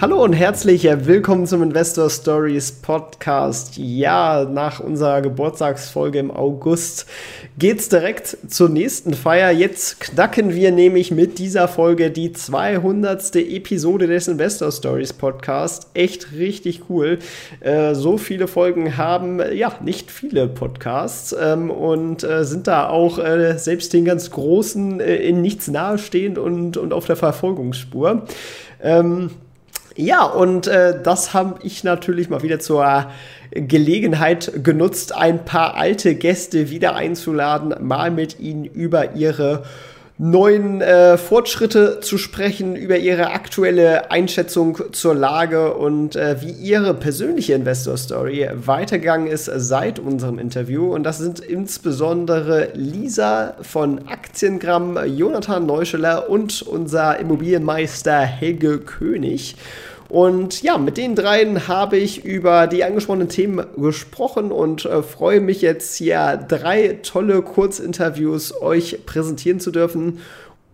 Hallo und herzlich willkommen zum Investor Stories Podcast. Ja, nach unserer Geburtstagsfolge im August geht's direkt zur nächsten Feier. Jetzt knacken wir nämlich mit dieser Folge die 200. Episode des Investor Stories Podcast. Echt richtig cool. Äh, so viele Folgen haben ja nicht viele Podcasts ähm, und äh, sind da auch äh, selbst den ganz großen äh, in nichts nahestehend und, und auf der Verfolgungsspur. Ähm, ja, und äh, das habe ich natürlich mal wieder zur Gelegenheit genutzt, ein paar alte Gäste wieder einzuladen, mal mit ihnen über ihre neuen äh, Fortschritte zu sprechen, über ihre aktuelle Einschätzung zur Lage und äh, wie ihre persönliche Investor Story weitergegangen ist seit unserem Interview. Und das sind insbesondere Lisa von Aktiengramm, Jonathan Neuscheler und unser Immobilienmeister Helge König. Und ja, mit den dreien habe ich über die angesprochenen Themen gesprochen und äh, freue mich jetzt hier drei tolle Kurzinterviews euch präsentieren zu dürfen.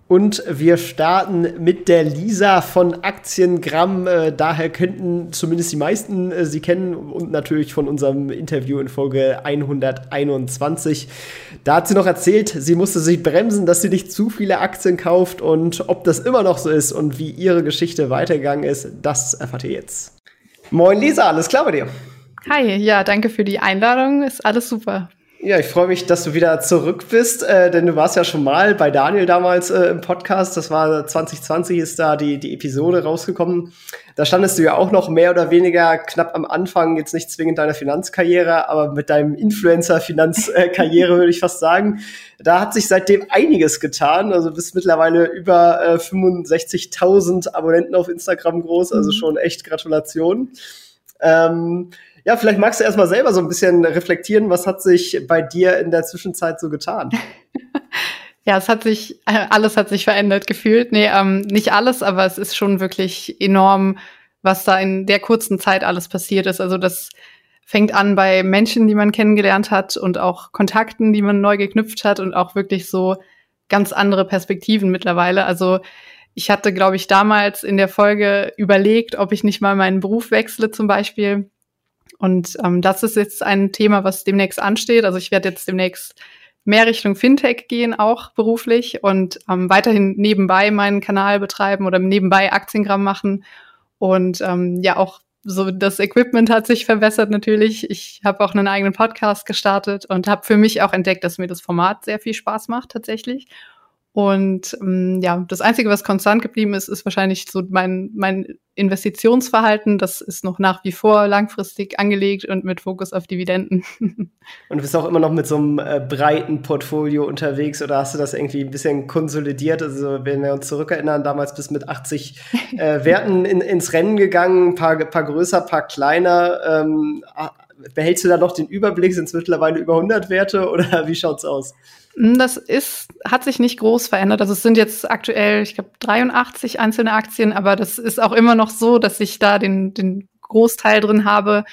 Und wir starten mit der Lisa von Aktiengramm. Äh, daher könnten zumindest die meisten äh, sie kennen und natürlich von unserem Interview in Folge 121. Da hat sie noch erzählt, sie musste sich bremsen, dass sie nicht zu viele Aktien kauft und ob das immer noch so ist und wie ihre Geschichte weitergegangen ist, das erfahrt ihr jetzt. Moin Lisa, alles klar bei dir? Hi, ja, danke für die Einladung. Ist alles super. Ja, ich freue mich, dass du wieder zurück bist, äh, denn du warst ja schon mal bei Daniel damals äh, im Podcast. Das war 2020 ist da die, die Episode rausgekommen. Da standest du ja auch noch mehr oder weniger knapp am Anfang, jetzt nicht zwingend deiner Finanzkarriere, aber mit deinem Influencer-Finanzkarriere würde ich fast sagen. Da hat sich seitdem einiges getan. Also bist mittlerweile über äh, 65.000 Abonnenten auf Instagram groß, also mhm. schon echt Gratulation. Ähm, ja, vielleicht magst du erstmal selber so ein bisschen reflektieren, was hat sich bei dir in der Zwischenzeit so getan? Ja, es hat sich, alles hat sich verändert gefühlt. Nee, ähm, nicht alles, aber es ist schon wirklich enorm, was da in der kurzen Zeit alles passiert ist. Also das fängt an bei Menschen, die man kennengelernt hat und auch Kontakten, die man neu geknüpft hat und auch wirklich so ganz andere Perspektiven mittlerweile. Also ich hatte, glaube ich, damals in der Folge überlegt, ob ich nicht mal meinen Beruf wechsle zum Beispiel. Und ähm, das ist jetzt ein Thema, was demnächst ansteht. Also ich werde jetzt demnächst mehr Richtung Fintech gehen, auch beruflich und ähm, weiterhin nebenbei meinen Kanal betreiben oder nebenbei Aktiengramm machen. Und ähm, ja, auch so das Equipment hat sich verbessert natürlich. Ich habe auch einen eigenen Podcast gestartet und habe für mich auch entdeckt, dass mir das Format sehr viel Spaß macht tatsächlich. Und ähm, ja, das Einzige, was konstant geblieben ist, ist wahrscheinlich so mein, mein Investitionsverhalten. Das ist noch nach wie vor langfristig angelegt und mit Fokus auf Dividenden. Und du bist auch immer noch mit so einem äh, breiten Portfolio unterwegs oder hast du das irgendwie ein bisschen konsolidiert? Also, wenn wir uns zurückerinnern, damals bist du mit 80 äh, Werten in, ins Rennen gegangen, ein paar, paar größer, paar kleiner. Ähm, behältst du da noch den Überblick? Sind es mittlerweile über 100 Werte oder wie schaut's aus? Das ist, hat sich nicht groß verändert. Also es sind jetzt aktuell, ich glaube, 83 einzelne Aktien, aber das ist auch immer noch so, dass ich da den, den Großteil drin habe.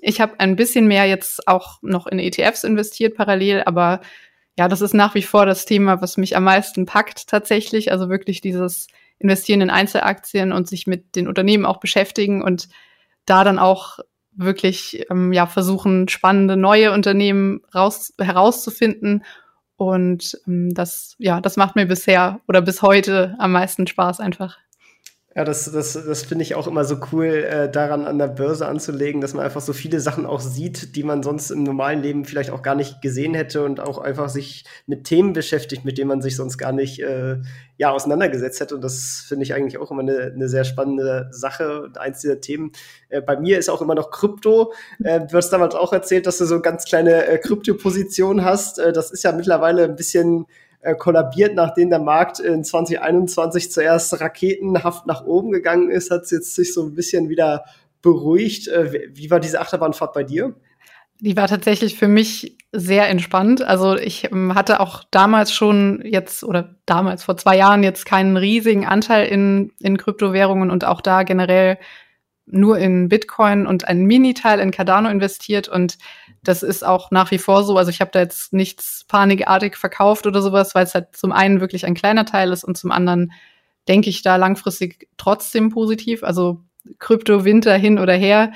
Ich habe ein bisschen mehr jetzt auch noch in ETFs investiert parallel, aber ja, das ist nach wie vor das Thema, was mich am meisten packt tatsächlich. Also wirklich dieses Investieren in Einzelaktien und sich mit den Unternehmen auch beschäftigen und da dann auch wirklich ähm, ja versuchen, spannende neue Unternehmen raus, herauszufinden. Und ähm, das, ja, das macht mir bisher oder bis heute am meisten Spaß einfach. Ja, das, das, das finde ich auch immer so cool, äh, daran an der Börse anzulegen, dass man einfach so viele Sachen auch sieht, die man sonst im normalen Leben vielleicht auch gar nicht gesehen hätte und auch einfach sich mit Themen beschäftigt, mit denen man sich sonst gar nicht äh, ja, auseinandergesetzt hätte. Und das finde ich eigentlich auch immer eine, eine sehr spannende Sache. Und eins dieser Themen äh, bei mir ist auch immer noch Krypto. Äh, du hast damals auch erzählt, dass du so ganz kleine äh, Krypto-Position hast. Äh, das ist ja mittlerweile ein bisschen äh, kollabiert, nachdem der Markt in 2021 zuerst raketenhaft nach oben gegangen ist, hat es jetzt sich so ein bisschen wieder beruhigt. Äh, wie war diese Achterbahnfahrt bei dir? Die war tatsächlich für mich sehr entspannt. Also ich ähm, hatte auch damals schon jetzt oder damals vor zwei Jahren jetzt keinen riesigen Anteil in, in Kryptowährungen und auch da generell nur in Bitcoin und einen Mini-Teil in Cardano investiert und das ist auch nach wie vor so. Also ich habe da jetzt nichts panikartig verkauft oder sowas, weil es halt zum einen wirklich ein kleiner Teil ist und zum anderen denke ich da langfristig trotzdem positiv. Also Krypto-Winter hin oder her,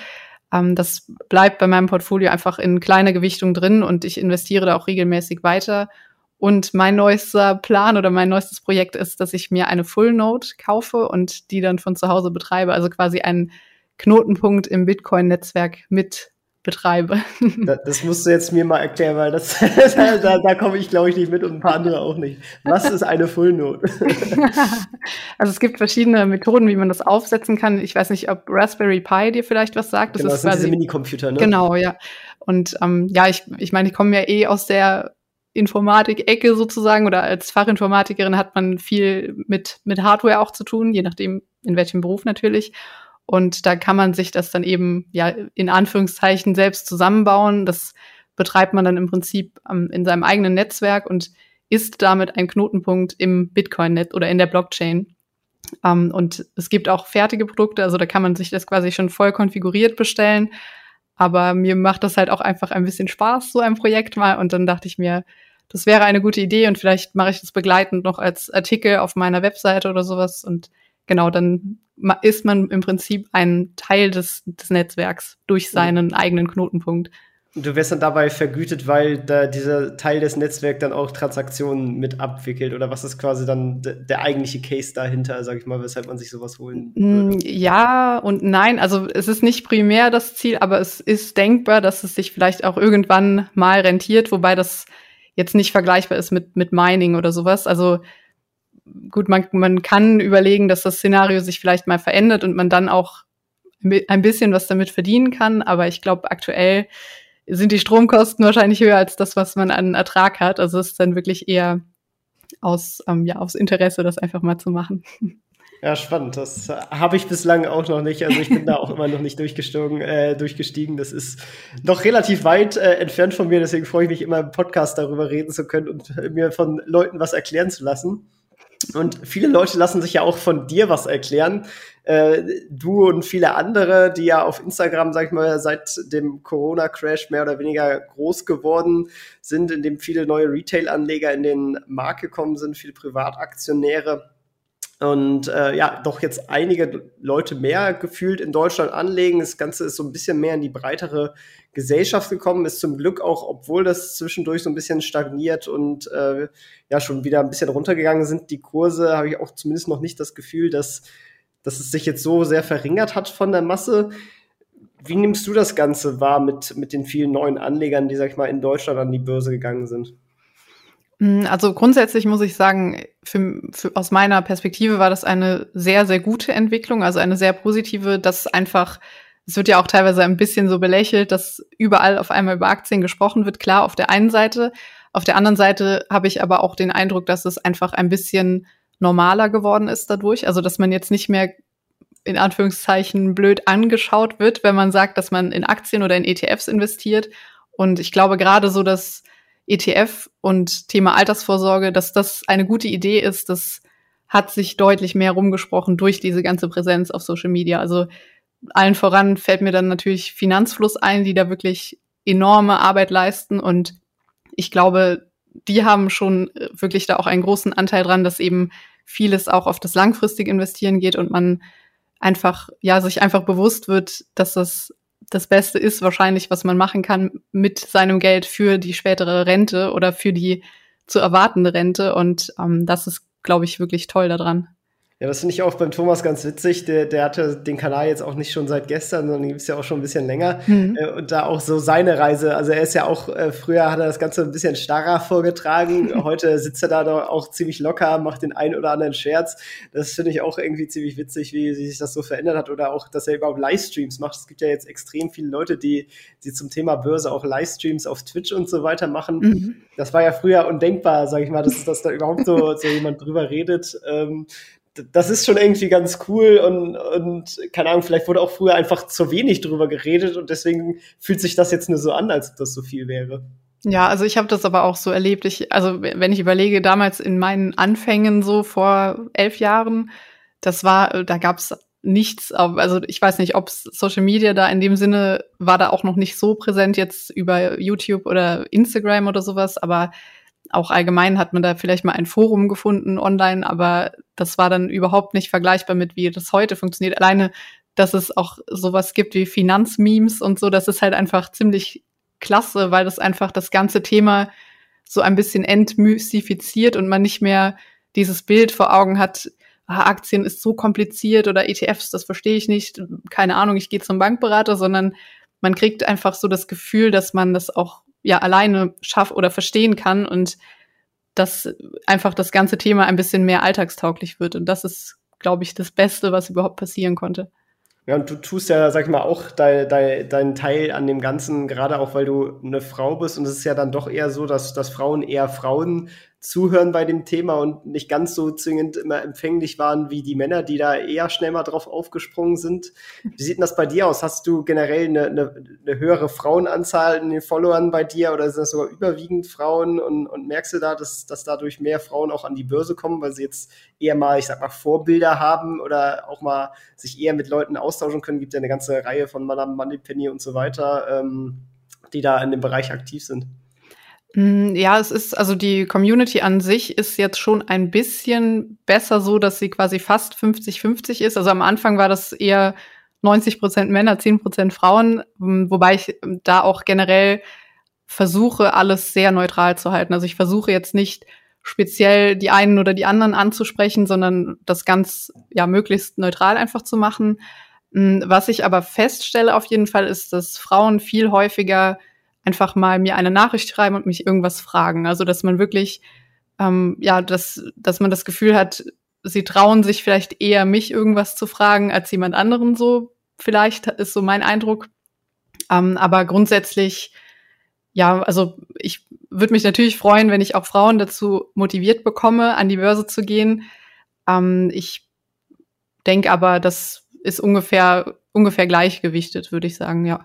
ähm, das bleibt bei meinem Portfolio einfach in kleiner Gewichtung drin und ich investiere da auch regelmäßig weiter. Und mein neuester Plan oder mein neuestes Projekt ist, dass ich mir eine Full Node kaufe und die dann von zu Hause betreibe. Also quasi einen Knotenpunkt im Bitcoin-Netzwerk mit betreibe. Das musst du jetzt mir mal erklären, weil das, da, da komme ich, glaube ich, nicht mit und ein paar andere auch nicht. Was ist eine Full Node? Also es gibt verschiedene Methoden, wie man das aufsetzen kann. Ich weiß nicht, ob Raspberry Pi dir vielleicht was sagt. Das genau, ist das sind diese Minicomputer, ne? Genau, ja. Und ähm, ja, ich, ich meine, ich komme ja eh aus der Informatik-Ecke sozusagen oder als Fachinformatikerin hat man viel mit, mit Hardware auch zu tun, je nachdem, in welchem Beruf natürlich. Und da kann man sich das dann eben ja in Anführungszeichen selbst zusammenbauen. Das betreibt man dann im Prinzip ähm, in seinem eigenen Netzwerk und ist damit ein Knotenpunkt im Bitcoin-Netz oder in der Blockchain. Ähm, und es gibt auch fertige Produkte, also da kann man sich das quasi schon voll konfiguriert bestellen. Aber mir macht das halt auch einfach ein bisschen Spaß, so ein Projekt mal. Und dann dachte ich mir, das wäre eine gute Idee und vielleicht mache ich das begleitend noch als Artikel auf meiner Webseite oder sowas. Und genau, dann ist man im Prinzip ein Teil des, des Netzwerks durch seinen mhm. eigenen Knotenpunkt. Du wirst dann dabei vergütet, weil da dieser Teil des Netzwerks dann auch Transaktionen mit abwickelt oder was ist quasi dann der eigentliche Case dahinter, sag ich mal, weshalb man sich sowas holen würde? Mm, ja und nein, also es ist nicht primär das Ziel, aber es ist denkbar, dass es sich vielleicht auch irgendwann mal rentiert, wobei das jetzt nicht vergleichbar ist mit, mit Mining oder sowas. Also gut, man, man kann überlegen, dass das Szenario sich vielleicht mal verändert und man dann auch ein bisschen was damit verdienen kann. Aber ich glaube, aktuell sind die Stromkosten wahrscheinlich höher als das, was man an Ertrag hat. Also es ist dann wirklich eher aus, ähm, ja, aus Interesse, das einfach mal zu machen. Ja, spannend. Das habe ich bislang auch noch nicht. Also ich bin da auch immer noch nicht durchgestiegen. Äh, durchgestiegen. Das ist noch relativ weit äh, entfernt von mir. Deswegen freue ich mich immer im Podcast darüber reden zu können und mir von Leuten was erklären zu lassen. Und viele Leute lassen sich ja auch von dir was erklären. Äh, du und viele andere, die ja auf Instagram, sag ich mal, seit dem Corona-Crash mehr oder weniger groß geworden sind, in dem viele neue Retail-Anleger in den Markt gekommen sind, viele Privataktionäre und äh, ja, doch jetzt einige Leute mehr gefühlt in Deutschland anlegen. Das Ganze ist so ein bisschen mehr in die breitere Gesellschaft gekommen, ist zum Glück auch, obwohl das zwischendurch so ein bisschen stagniert und äh, ja schon wieder ein bisschen runtergegangen sind, die Kurse, habe ich auch zumindest noch nicht das Gefühl, dass, dass es sich jetzt so sehr verringert hat von der Masse. Wie nimmst du das Ganze wahr mit, mit den vielen neuen Anlegern, die, sag ich mal, in Deutschland an die Börse gegangen sind? Mm, also grundsätzlich muss ich sagen, für, für, aus meiner Perspektive war das eine sehr, sehr gute Entwicklung, also eine sehr positive, dass einfach, es wird ja auch teilweise ein bisschen so belächelt, dass überall auf einmal über Aktien gesprochen wird. Klar, auf der einen Seite. Auf der anderen Seite habe ich aber auch den Eindruck, dass es einfach ein bisschen normaler geworden ist dadurch. Also, dass man jetzt nicht mehr in Anführungszeichen blöd angeschaut wird, wenn man sagt, dass man in Aktien oder in ETFs investiert. Und ich glaube gerade so, dass ETF und Thema Altersvorsorge, dass das eine gute Idee ist, das hat sich deutlich mehr rumgesprochen durch diese ganze Präsenz auf Social Media. Also allen voran fällt mir dann natürlich Finanzfluss ein, die da wirklich enorme Arbeit leisten und ich glaube, die haben schon wirklich da auch einen großen Anteil dran, dass eben vieles auch auf das langfristige Investieren geht und man einfach, ja, sich einfach bewusst wird, dass das das Beste ist wahrscheinlich, was man machen kann mit seinem Geld für die spätere Rente oder für die zu erwartende Rente. Und ähm, das ist, glaube ich, wirklich toll daran. Ja, das finde ich auch beim Thomas ganz witzig. Der, der hatte den Kanal jetzt auch nicht schon seit gestern, sondern gibt es ja auch schon ein bisschen länger. Mhm. Äh, und da auch so seine Reise. Also er ist ja auch, äh, früher hat er das Ganze ein bisschen starrer vorgetragen. Heute sitzt er da doch auch ziemlich locker, macht den einen oder anderen Scherz. Das finde ich auch irgendwie ziemlich witzig, wie, wie sich das so verändert hat. Oder auch, dass er überhaupt Livestreams macht. Es gibt ja jetzt extrem viele Leute, die, die zum Thema Börse auch Livestreams auf Twitch und so weiter machen. Mhm. Das war ja früher undenkbar, sage ich mal, dass, dass da überhaupt so, so jemand drüber redet. Ähm, das ist schon irgendwie ganz cool und, und keine Ahnung, vielleicht wurde auch früher einfach zu wenig drüber geredet und deswegen fühlt sich das jetzt nur so an, als ob das so viel wäre. Ja, also ich habe das aber auch so erlebt. Ich, also wenn ich überlege, damals in meinen Anfängen so vor elf Jahren, das war, da gab's nichts, also ich weiß nicht, ob Social Media da in dem Sinne war da auch noch nicht so präsent jetzt über YouTube oder Instagram oder sowas, aber auch allgemein hat man da vielleicht mal ein Forum gefunden online, aber das war dann überhaupt nicht vergleichbar mit, wie das heute funktioniert. Alleine, dass es auch sowas gibt wie Finanzmemes und so, das ist halt einfach ziemlich klasse, weil das einfach das ganze Thema so ein bisschen entmystifiziert und man nicht mehr dieses Bild vor Augen hat, ah, Aktien ist so kompliziert oder ETFs, das verstehe ich nicht, keine Ahnung, ich gehe zum Bankberater, sondern man kriegt einfach so das Gefühl, dass man das auch ja alleine schafft oder verstehen kann und dass einfach das ganze Thema ein bisschen mehr alltagstauglich wird. Und das ist, glaube ich, das Beste, was überhaupt passieren konnte. Ja, und du tust ja, sag ich mal, auch deinen dein, dein Teil an dem Ganzen, gerade auch weil du eine Frau bist. Und es ist ja dann doch eher so, dass, dass Frauen eher Frauen zuhören bei dem Thema und nicht ganz so zwingend immer empfänglich waren wie die Männer, die da eher schnell mal drauf aufgesprungen sind. Wie sieht denn das bei dir aus? Hast du generell eine, eine, eine höhere Frauenanzahl in den Followern bei dir oder sind das sogar überwiegend Frauen und, und merkst du da, dass, dass dadurch mehr Frauen auch an die Börse kommen, weil sie jetzt eher mal, ich sag mal, Vorbilder haben oder auch mal sich eher mit Leuten austauschen können? Gibt ja eine ganze Reihe von Madame Moneypenny und so weiter, ähm, die da in dem Bereich aktiv sind. Mm, ja, es ist, also die Community an sich ist jetzt schon ein bisschen besser so, dass sie quasi fast 50-50 ist. Also am Anfang war das eher 90 Prozent Männer, 10 Prozent Frauen, mm, wobei ich da auch generell versuche, alles sehr neutral zu halten. Also ich versuche jetzt nicht speziell die einen oder die anderen anzusprechen, sondern das ganz, ja, möglichst neutral einfach zu machen. Was ich aber feststelle auf jeden Fall ist, dass Frauen viel häufiger einfach mal mir eine Nachricht schreiben und mich irgendwas fragen. Also dass man wirklich, ähm, ja, dass, dass man das Gefühl hat, sie trauen sich vielleicht eher mich irgendwas zu fragen als jemand anderen so. Vielleicht ist so mein Eindruck. Ähm, aber grundsätzlich, ja, also ich würde mich natürlich freuen, wenn ich auch Frauen dazu motiviert bekomme, an die Börse zu gehen. Ähm, ich denke aber, das ist ungefähr ungefähr gleichgewichtet, würde ich sagen, ja.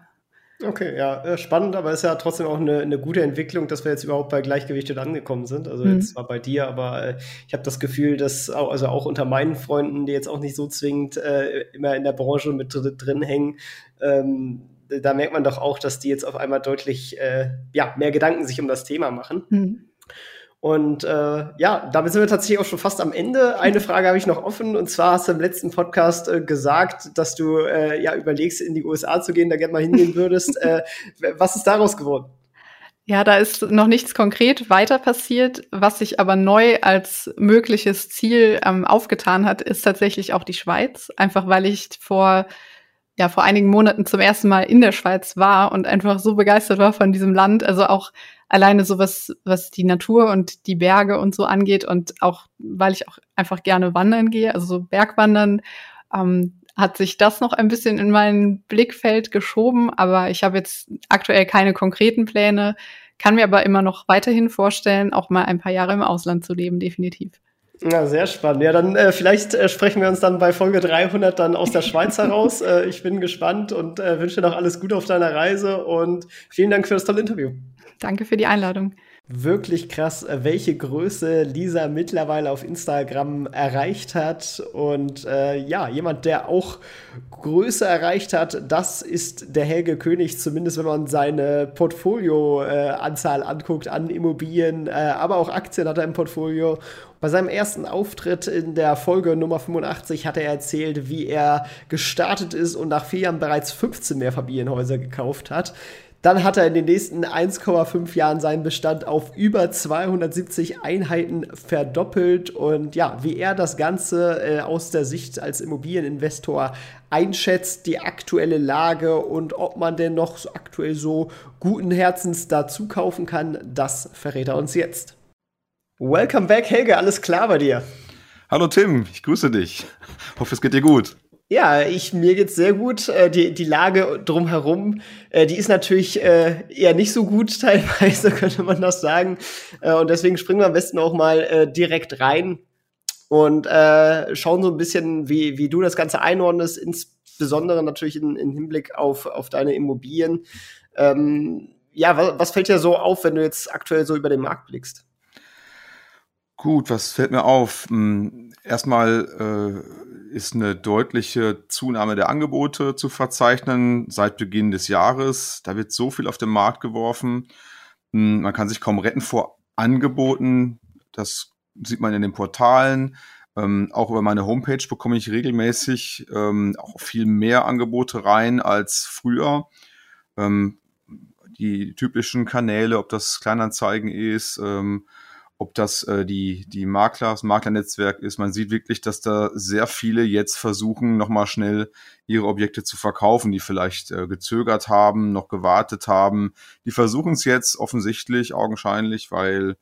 Okay, ja, äh, spannend, aber es ist ja trotzdem auch eine, eine gute Entwicklung, dass wir jetzt überhaupt bei Gleichgewichtet angekommen sind. Also mhm. jetzt war bei dir, aber äh, ich habe das Gefühl, dass auch, also auch unter meinen Freunden, die jetzt auch nicht so zwingend äh, immer in der Branche mit drin hängen, ähm, da merkt man doch auch, dass die jetzt auf einmal deutlich äh, ja, mehr Gedanken sich um das Thema machen. Mhm. Und äh, ja, damit sind wir tatsächlich auch schon fast am Ende. Eine Frage habe ich noch offen. Und zwar hast du im letzten Podcast äh, gesagt, dass du äh, ja überlegst, in die USA zu gehen, da gerne mal hingehen würdest. äh, was ist daraus geworden? Ja, da ist noch nichts konkret weiter passiert. Was sich aber neu als mögliches Ziel ähm, aufgetan hat, ist tatsächlich auch die Schweiz. Einfach weil ich vor ja vor einigen Monaten zum ersten Mal in der Schweiz war und einfach so begeistert war von diesem Land. Also auch alleine sowas, was die Natur und die Berge und so angeht und auch, weil ich auch einfach gerne wandern gehe, also so Bergwandern, ähm, hat sich das noch ein bisschen in mein Blickfeld geschoben, aber ich habe jetzt aktuell keine konkreten Pläne, kann mir aber immer noch weiterhin vorstellen, auch mal ein paar Jahre im Ausland zu leben, definitiv. Ja, sehr spannend. Ja, dann äh, vielleicht äh, sprechen wir uns dann bei Folge 300 dann aus der Schweiz heraus. Äh, ich bin gespannt und äh, wünsche dir noch alles Gute auf deiner Reise und vielen Dank für das tolle Interview. Danke für die Einladung. Wirklich krass, äh, welche Größe Lisa mittlerweile auf Instagram erreicht hat. Und äh, ja, jemand, der auch Größe erreicht hat, das ist der Helge König, zumindest wenn man seine Portfolioanzahl äh, anguckt an Immobilien, äh, aber auch Aktien hat er im Portfolio. Bei seinem ersten Auftritt in der Folge Nummer 85 hat er erzählt, wie er gestartet ist und nach vier Jahren bereits 15 Mehrfamilienhäuser gekauft hat. Dann hat er in den nächsten 1,5 Jahren seinen Bestand auf über 270 Einheiten verdoppelt. Und ja, wie er das Ganze äh, aus der Sicht als Immobilieninvestor einschätzt, die aktuelle Lage und ob man denn noch aktuell so guten Herzens dazu kaufen kann, das verrät er uns jetzt. Welcome back, Helge, alles klar bei dir? Hallo Tim, ich grüße dich. Hoffe, es geht dir gut. Ja, ich, mir geht's sehr gut. Äh, die, die Lage drumherum, äh, die ist natürlich äh, eher nicht so gut teilweise, könnte man das sagen. Äh, und deswegen springen wir am besten auch mal äh, direkt rein. und äh, schauen so ein bisschen, wie, wie du das Ganze einordnest, insbesondere natürlich in, in Hinblick auf, auf deine Immobilien. Ähm, ja, was, was fällt dir so auf, wenn du jetzt aktuell so über den Markt blickst? Gut, was fällt mir auf? Hm, erstmal äh, ist eine deutliche Zunahme der Angebote zu verzeichnen seit Beginn des Jahres. Da wird so viel auf den Markt geworfen. Hm, man kann sich kaum retten vor Angeboten. Das sieht man in den Portalen. Ähm, auch über meine Homepage bekomme ich regelmäßig ähm, auch viel mehr Angebote rein als früher. Ähm, die typischen Kanäle, ob das Kleinanzeigen ist, ähm, ob das äh, die, die Makler, das Maklernetzwerk ist. Man sieht wirklich, dass da sehr viele jetzt versuchen, nochmal schnell ihre Objekte zu verkaufen, die vielleicht äh, gezögert haben, noch gewartet haben. Die versuchen es jetzt offensichtlich, augenscheinlich, weil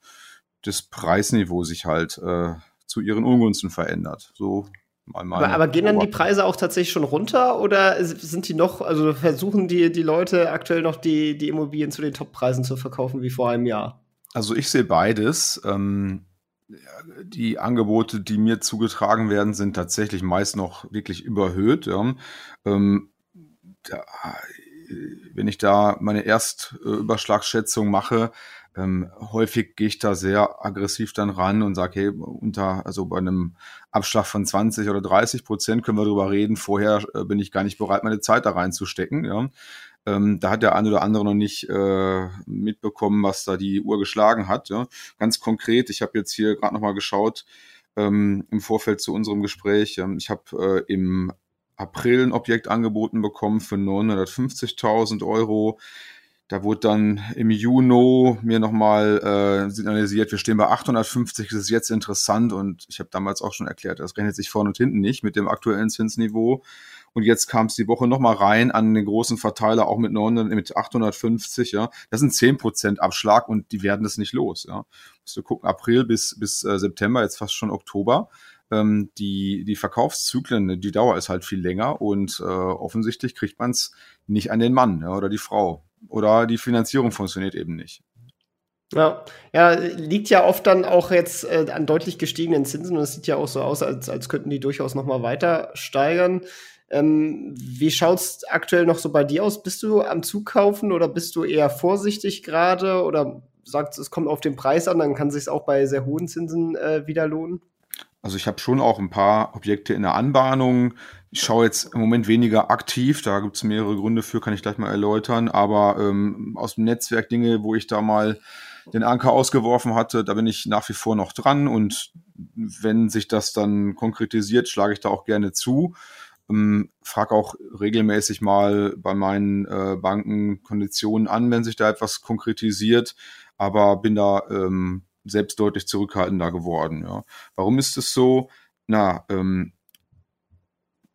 das Preisniveau sich halt äh, zu ihren Ungunsten verändert. So aber, aber, gehen dann die Preise auch tatsächlich schon runter oder sind die noch, also versuchen die, die Leute aktuell noch die, die Immobilien zu den Toppreisen zu verkaufen wie vor einem Jahr? Also ich sehe beides. Ähm, die Angebote, die mir zugetragen werden, sind tatsächlich meist noch wirklich überhöht. Ja. Ähm, da, wenn ich da meine Erstüberschlagsschätzung mache, ähm, häufig gehe ich da sehr aggressiv dann ran und sage, hey, unter, also bei einem Abschlag von 20 oder 30 Prozent können wir darüber reden. Vorher äh, bin ich gar nicht bereit, meine Zeit da reinzustecken. Ja. Ähm, da hat der eine oder andere noch nicht äh, mitbekommen, was da die Uhr geschlagen hat. Ja. Ganz konkret, ich habe jetzt hier gerade nochmal geschaut ähm, im Vorfeld zu unserem Gespräch. Ähm, ich habe äh, im April ein Objekt angeboten bekommen für 950.000 Euro. Da wurde dann im Juni mir nochmal äh, signalisiert, wir stehen bei 850, das ist jetzt interessant und ich habe damals auch schon erklärt, das rechnet sich vorne und hinten nicht mit dem aktuellen Zinsniveau. Und jetzt kam es die Woche nochmal rein an den großen Verteiler, auch mit, 900, mit 850, ja. Das sind 10% Abschlag und die werden das nicht los, ja. Musst du gucken, April bis, bis äh, September, jetzt fast schon Oktober. Ähm, die, die Verkaufszyklen, die Dauer ist halt viel länger und äh, offensichtlich kriegt man es nicht an den Mann ja, oder die Frau. Oder die Finanzierung funktioniert eben nicht. Ja, ja, liegt ja oft dann auch jetzt äh, an deutlich gestiegenen Zinsen und es sieht ja auch so aus, als, als könnten die durchaus noch mal weiter steigern. Ähm, wie schaut's aktuell noch so bei dir aus? Bist du am Zukaufen oder bist du eher vorsichtig gerade oder sagst, es kommt auf den Preis an, dann kann sich auch bei sehr hohen Zinsen äh, wieder lohnen? Also ich habe schon auch ein paar Objekte in der Anbahnung. Ich schaue jetzt im Moment weniger aktiv, da gibt es mehrere Gründe für, kann ich gleich mal erläutern. Aber ähm, aus dem Netzwerk Dinge, wo ich da mal den Anker ausgeworfen hatte, da bin ich nach wie vor noch dran. Und wenn sich das dann konkretisiert, schlage ich da auch gerne zu. Ähm, frag auch regelmäßig mal bei meinen äh, Banken Konditionen an, wenn sich da etwas konkretisiert. Aber bin da ähm, selbst deutlich zurückhaltender geworden. Ja. Warum ist es so? Na, ähm,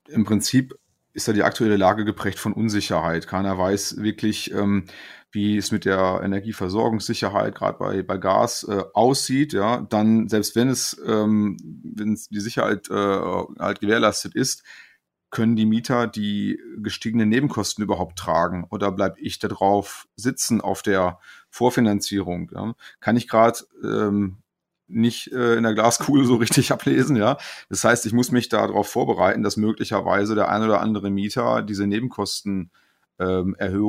im Prinzip ist da die aktuelle Lage geprägt von Unsicherheit. Keiner weiß wirklich, ähm, wie es mit der Energieversorgungssicherheit gerade bei, bei Gas äh, aussieht. Ja, dann selbst wenn es, ähm, wenn die Sicherheit äh, halt gewährleistet ist, können die Mieter die gestiegenen Nebenkosten überhaupt tragen oder bleibe ich da drauf sitzen auf der Vorfinanzierung? Ja? Kann ich gerade ähm, nicht äh, in der Glaskugel so richtig ablesen, ja. Das heißt, ich muss mich darauf vorbereiten, dass möglicherweise der ein oder andere Mieter diese Nebenkostenerhöhung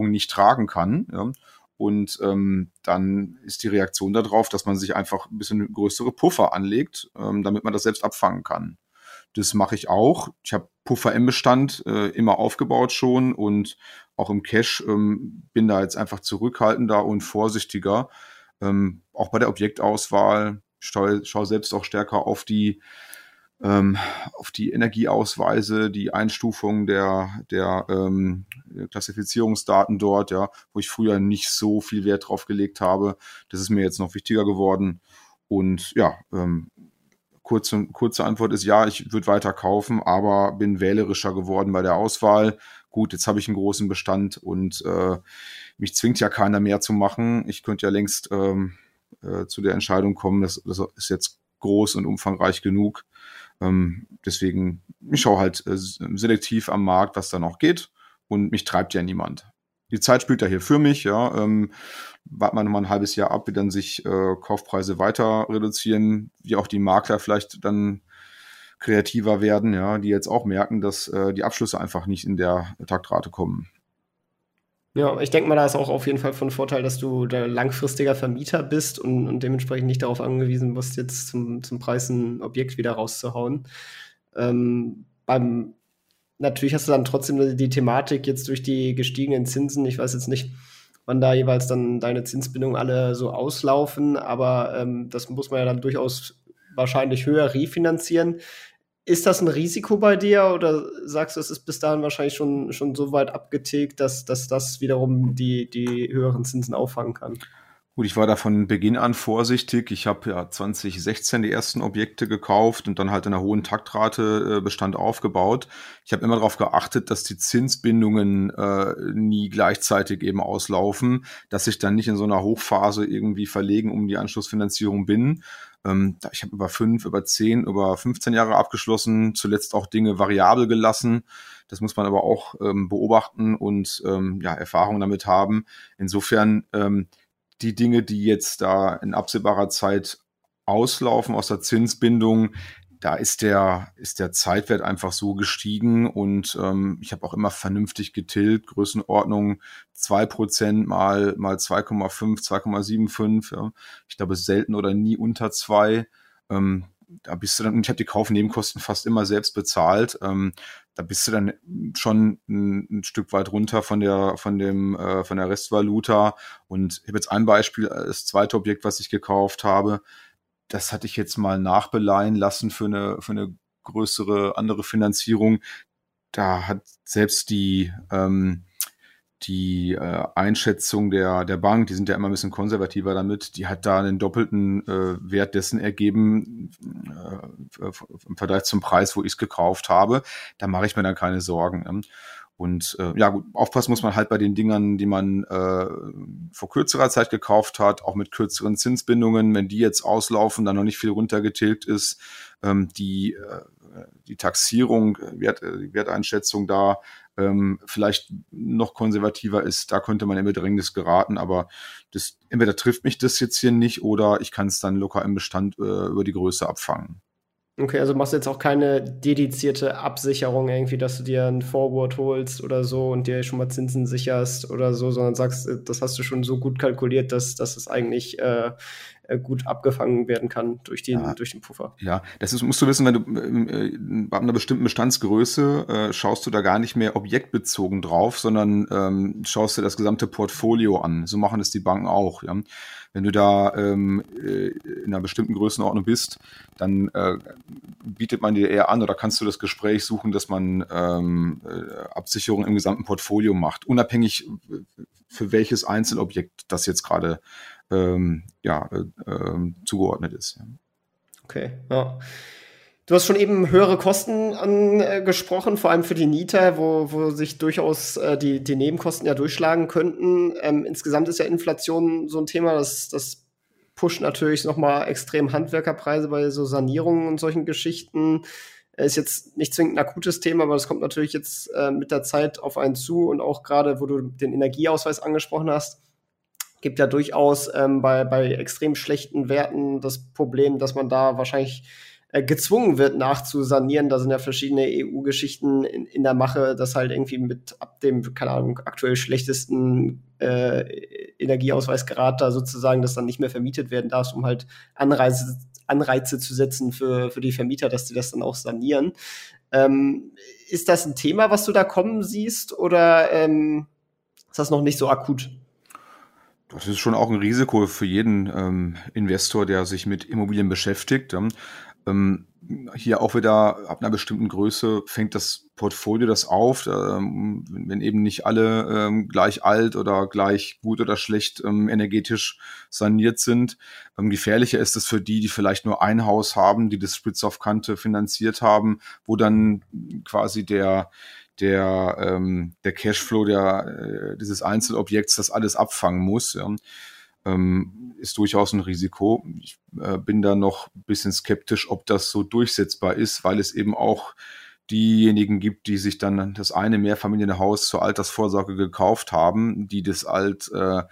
ähm, nicht tragen kann. Ja? Und ähm, dann ist die Reaktion darauf, dass man sich einfach ein bisschen größere Puffer anlegt, ähm, damit man das selbst abfangen kann. Das mache ich auch. Ich habe Puffer im Bestand äh, immer aufgebaut schon und auch im Cash ähm, bin da jetzt einfach zurückhaltender und vorsichtiger. Ähm, auch bei der Objektauswahl schaue schau selbst auch stärker auf die ähm, auf die Energieausweise, die Einstufung der, der ähm, Klassifizierungsdaten dort, ja, wo ich früher nicht so viel Wert drauf gelegt habe. Das ist mir jetzt noch wichtiger geworden. Und ja, ähm, Kurze, kurze Antwort ist ja, ich würde weiter kaufen, aber bin wählerischer geworden bei der Auswahl. Gut, jetzt habe ich einen großen Bestand und äh, mich zwingt ja keiner mehr zu machen. Ich könnte ja längst ähm, äh, zu der Entscheidung kommen, das, das ist jetzt groß und umfangreich genug. Ähm, deswegen, ich schaue halt äh, selektiv am Markt, was da noch geht und mich treibt ja niemand die Zeit spielt ja hier für mich, ja. Ähm, warten wir nochmal ein halbes Jahr ab, wie dann sich äh, Kaufpreise weiter reduzieren, wie auch die Makler vielleicht dann kreativer werden, ja, die jetzt auch merken, dass äh, die Abschlüsse einfach nicht in der Taktrate kommen. Ja, ich denke mal, da ist auch auf jeden Fall von Vorteil, dass du der langfristiger Vermieter bist und, und dementsprechend nicht darauf angewiesen bist, jetzt zum, zum Preis ein Objekt wieder rauszuhauen. Ähm, beim, natürlich hast du dann trotzdem die Thematik jetzt durch die gestiegenen Zinsen. Ich weiß jetzt nicht, wann da jeweils dann deine Zinsbindungen alle so auslaufen, aber ähm, das muss man ja dann durchaus wahrscheinlich höher refinanzieren. Ist das ein Risiko bei dir oder sagst du, es ist bis dahin wahrscheinlich schon, schon so weit abgetilgt, dass, dass das wiederum die, die höheren Zinsen auffangen kann? Gut, ich war da von Beginn an vorsichtig. Ich habe ja 2016 die ersten Objekte gekauft und dann halt in einer hohen Taktrate äh, Bestand aufgebaut. Ich habe immer darauf geachtet, dass die Zinsbindungen äh, nie gleichzeitig eben auslaufen, dass ich dann nicht in so einer Hochphase irgendwie verlegen um die Anschlussfinanzierung bin. Ähm, ich habe über fünf, über zehn, über 15 Jahre abgeschlossen, zuletzt auch Dinge variabel gelassen. Das muss man aber auch ähm, beobachten und ähm, ja, Erfahrung damit haben. Insofern ähm, die Dinge, die jetzt da in absehbarer Zeit auslaufen aus der Zinsbindung, da ist der, ist der Zeitwert einfach so gestiegen und ähm, ich habe auch immer vernünftig getilgt, Größenordnung zwei Prozent mal, mal 2,5, 2,75. Ja. Ich glaube, selten oder nie unter zwei. Ähm, da bist du dann, ich habe die Kaufnebenkosten fast immer selbst bezahlt. Ähm, da bist du dann schon ein, ein, Stück weit runter von der, von dem, äh, von der Restvaluta. Und ich habe jetzt ein Beispiel, das zweite Objekt, was ich gekauft habe das hatte ich jetzt mal nachbeleihen lassen für eine, für eine größere andere Finanzierung. Da hat selbst die, ähm, die äh, Einschätzung der, der Bank, die sind ja immer ein bisschen konservativer damit, die hat da einen doppelten äh, Wert dessen ergeben äh, im Vergleich zum Preis, wo ich es gekauft habe. Da mache ich mir dann keine Sorgen. Ne? Und äh, ja, gut, aufpassen muss man halt bei den Dingern, die man äh, vor kürzerer Zeit gekauft hat, auch mit kürzeren Zinsbindungen, wenn die jetzt auslaufen, dann noch nicht viel runtergetilgt ist, ähm, die, äh, die Taxierung, Wert, äh, Werteinschätzung da ähm, vielleicht noch konservativer ist, da könnte man in Bedrängnis geraten, aber das, entweder trifft mich das jetzt hier nicht oder ich kann es dann locker im Bestand äh, über die Größe abfangen. Okay, also machst du jetzt auch keine dedizierte Absicherung irgendwie, dass du dir ein Forward holst oder so und dir schon mal Zinsen sicherst oder so, sondern sagst, äh, das hast du schon so gut kalkuliert, dass, dass es eigentlich äh, äh, gut abgefangen werden kann durch den, ja. durch den Puffer. Ja, das ist, musst du wissen, wenn du äh, bei einer bestimmten Bestandsgröße äh, schaust du da gar nicht mehr objektbezogen drauf, sondern ähm, schaust dir das gesamte Portfolio an. So machen es die Banken auch. Ja? Wenn du da ähm, äh, in einer bestimmten Größenordnung bist, dann äh, bietet man dir eher an oder kannst du das Gespräch suchen, dass man ähm, äh, Absicherung im gesamten Portfolio macht, unabhängig für welches Einzelobjekt das jetzt gerade ähm, ja, äh, äh, zugeordnet ist. Okay, ja. Du hast schon eben höhere Kosten angesprochen, vor allem für die Nieter, wo, wo sich durchaus äh, die, die Nebenkosten ja durchschlagen könnten. Ähm, insgesamt ist ja Inflation so ein Thema, das, das pusht natürlich nochmal extrem Handwerkerpreise bei so Sanierungen und solchen Geschichten. Ist jetzt nicht zwingend ein akutes Thema, aber es kommt natürlich jetzt äh, mit der Zeit auf einen zu und auch gerade, wo du den Energieausweis angesprochen hast, gibt ja durchaus ähm, bei, bei extrem schlechten Werten das Problem, dass man da wahrscheinlich äh, gezwungen wird nachzusanieren. Da sind ja verschiedene EU-Geschichten in, in der Mache, dass halt irgendwie mit ab dem, keine Ahnung, aktuell schlechtesten äh, Energieausweisgrad da sozusagen das dann nicht mehr vermietet werden darf, um halt Anreize, Anreize zu setzen für, für die Vermieter, dass die das dann auch sanieren. Ähm, ist das ein Thema, was du da kommen siehst oder ähm, ist das noch nicht so akut? Das ist schon auch ein Risiko für jeden ähm, Investor, der sich mit Immobilien beschäftigt. Ähm, hier auch wieder ab einer bestimmten Größe fängt das Portfolio das auf, ähm, wenn eben nicht alle ähm, gleich alt oder gleich gut oder schlecht ähm, energetisch saniert sind. Ähm, gefährlicher ist es für die, die vielleicht nur ein Haus haben, die das Spitz auf Kante finanziert haben, wo dann quasi der der, ähm, der Cashflow der, äh, dieses Einzelobjekts das alles abfangen muss, ja, ähm, ist durchaus ein Risiko. Ich äh, bin da noch ein bisschen skeptisch, ob das so durchsetzbar ist, weil es eben auch diejenigen gibt, die sich dann das eine Mehrfamilienhaus zur Altersvorsorge gekauft haben, die das alt äh,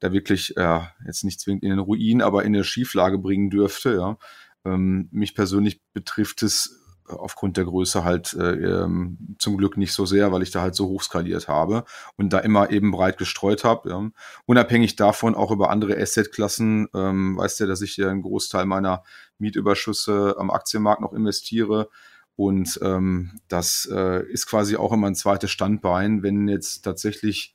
da wirklich äh, jetzt nicht zwingend in den Ruin, aber in eine Schieflage bringen dürfte. Ja. Ähm, mich persönlich betrifft es aufgrund der Größe halt äh, ähm, zum Glück nicht so sehr, weil ich da halt so hoch skaliert habe und da immer eben breit gestreut habe. Ja. Unabhängig davon auch über andere Assetklassen, ähm, weißt du, dass ich ja einen Großteil meiner Mietüberschüsse am Aktienmarkt noch investiere. Und ähm, das äh, ist quasi auch immer ein zweites Standbein, wenn jetzt tatsächlich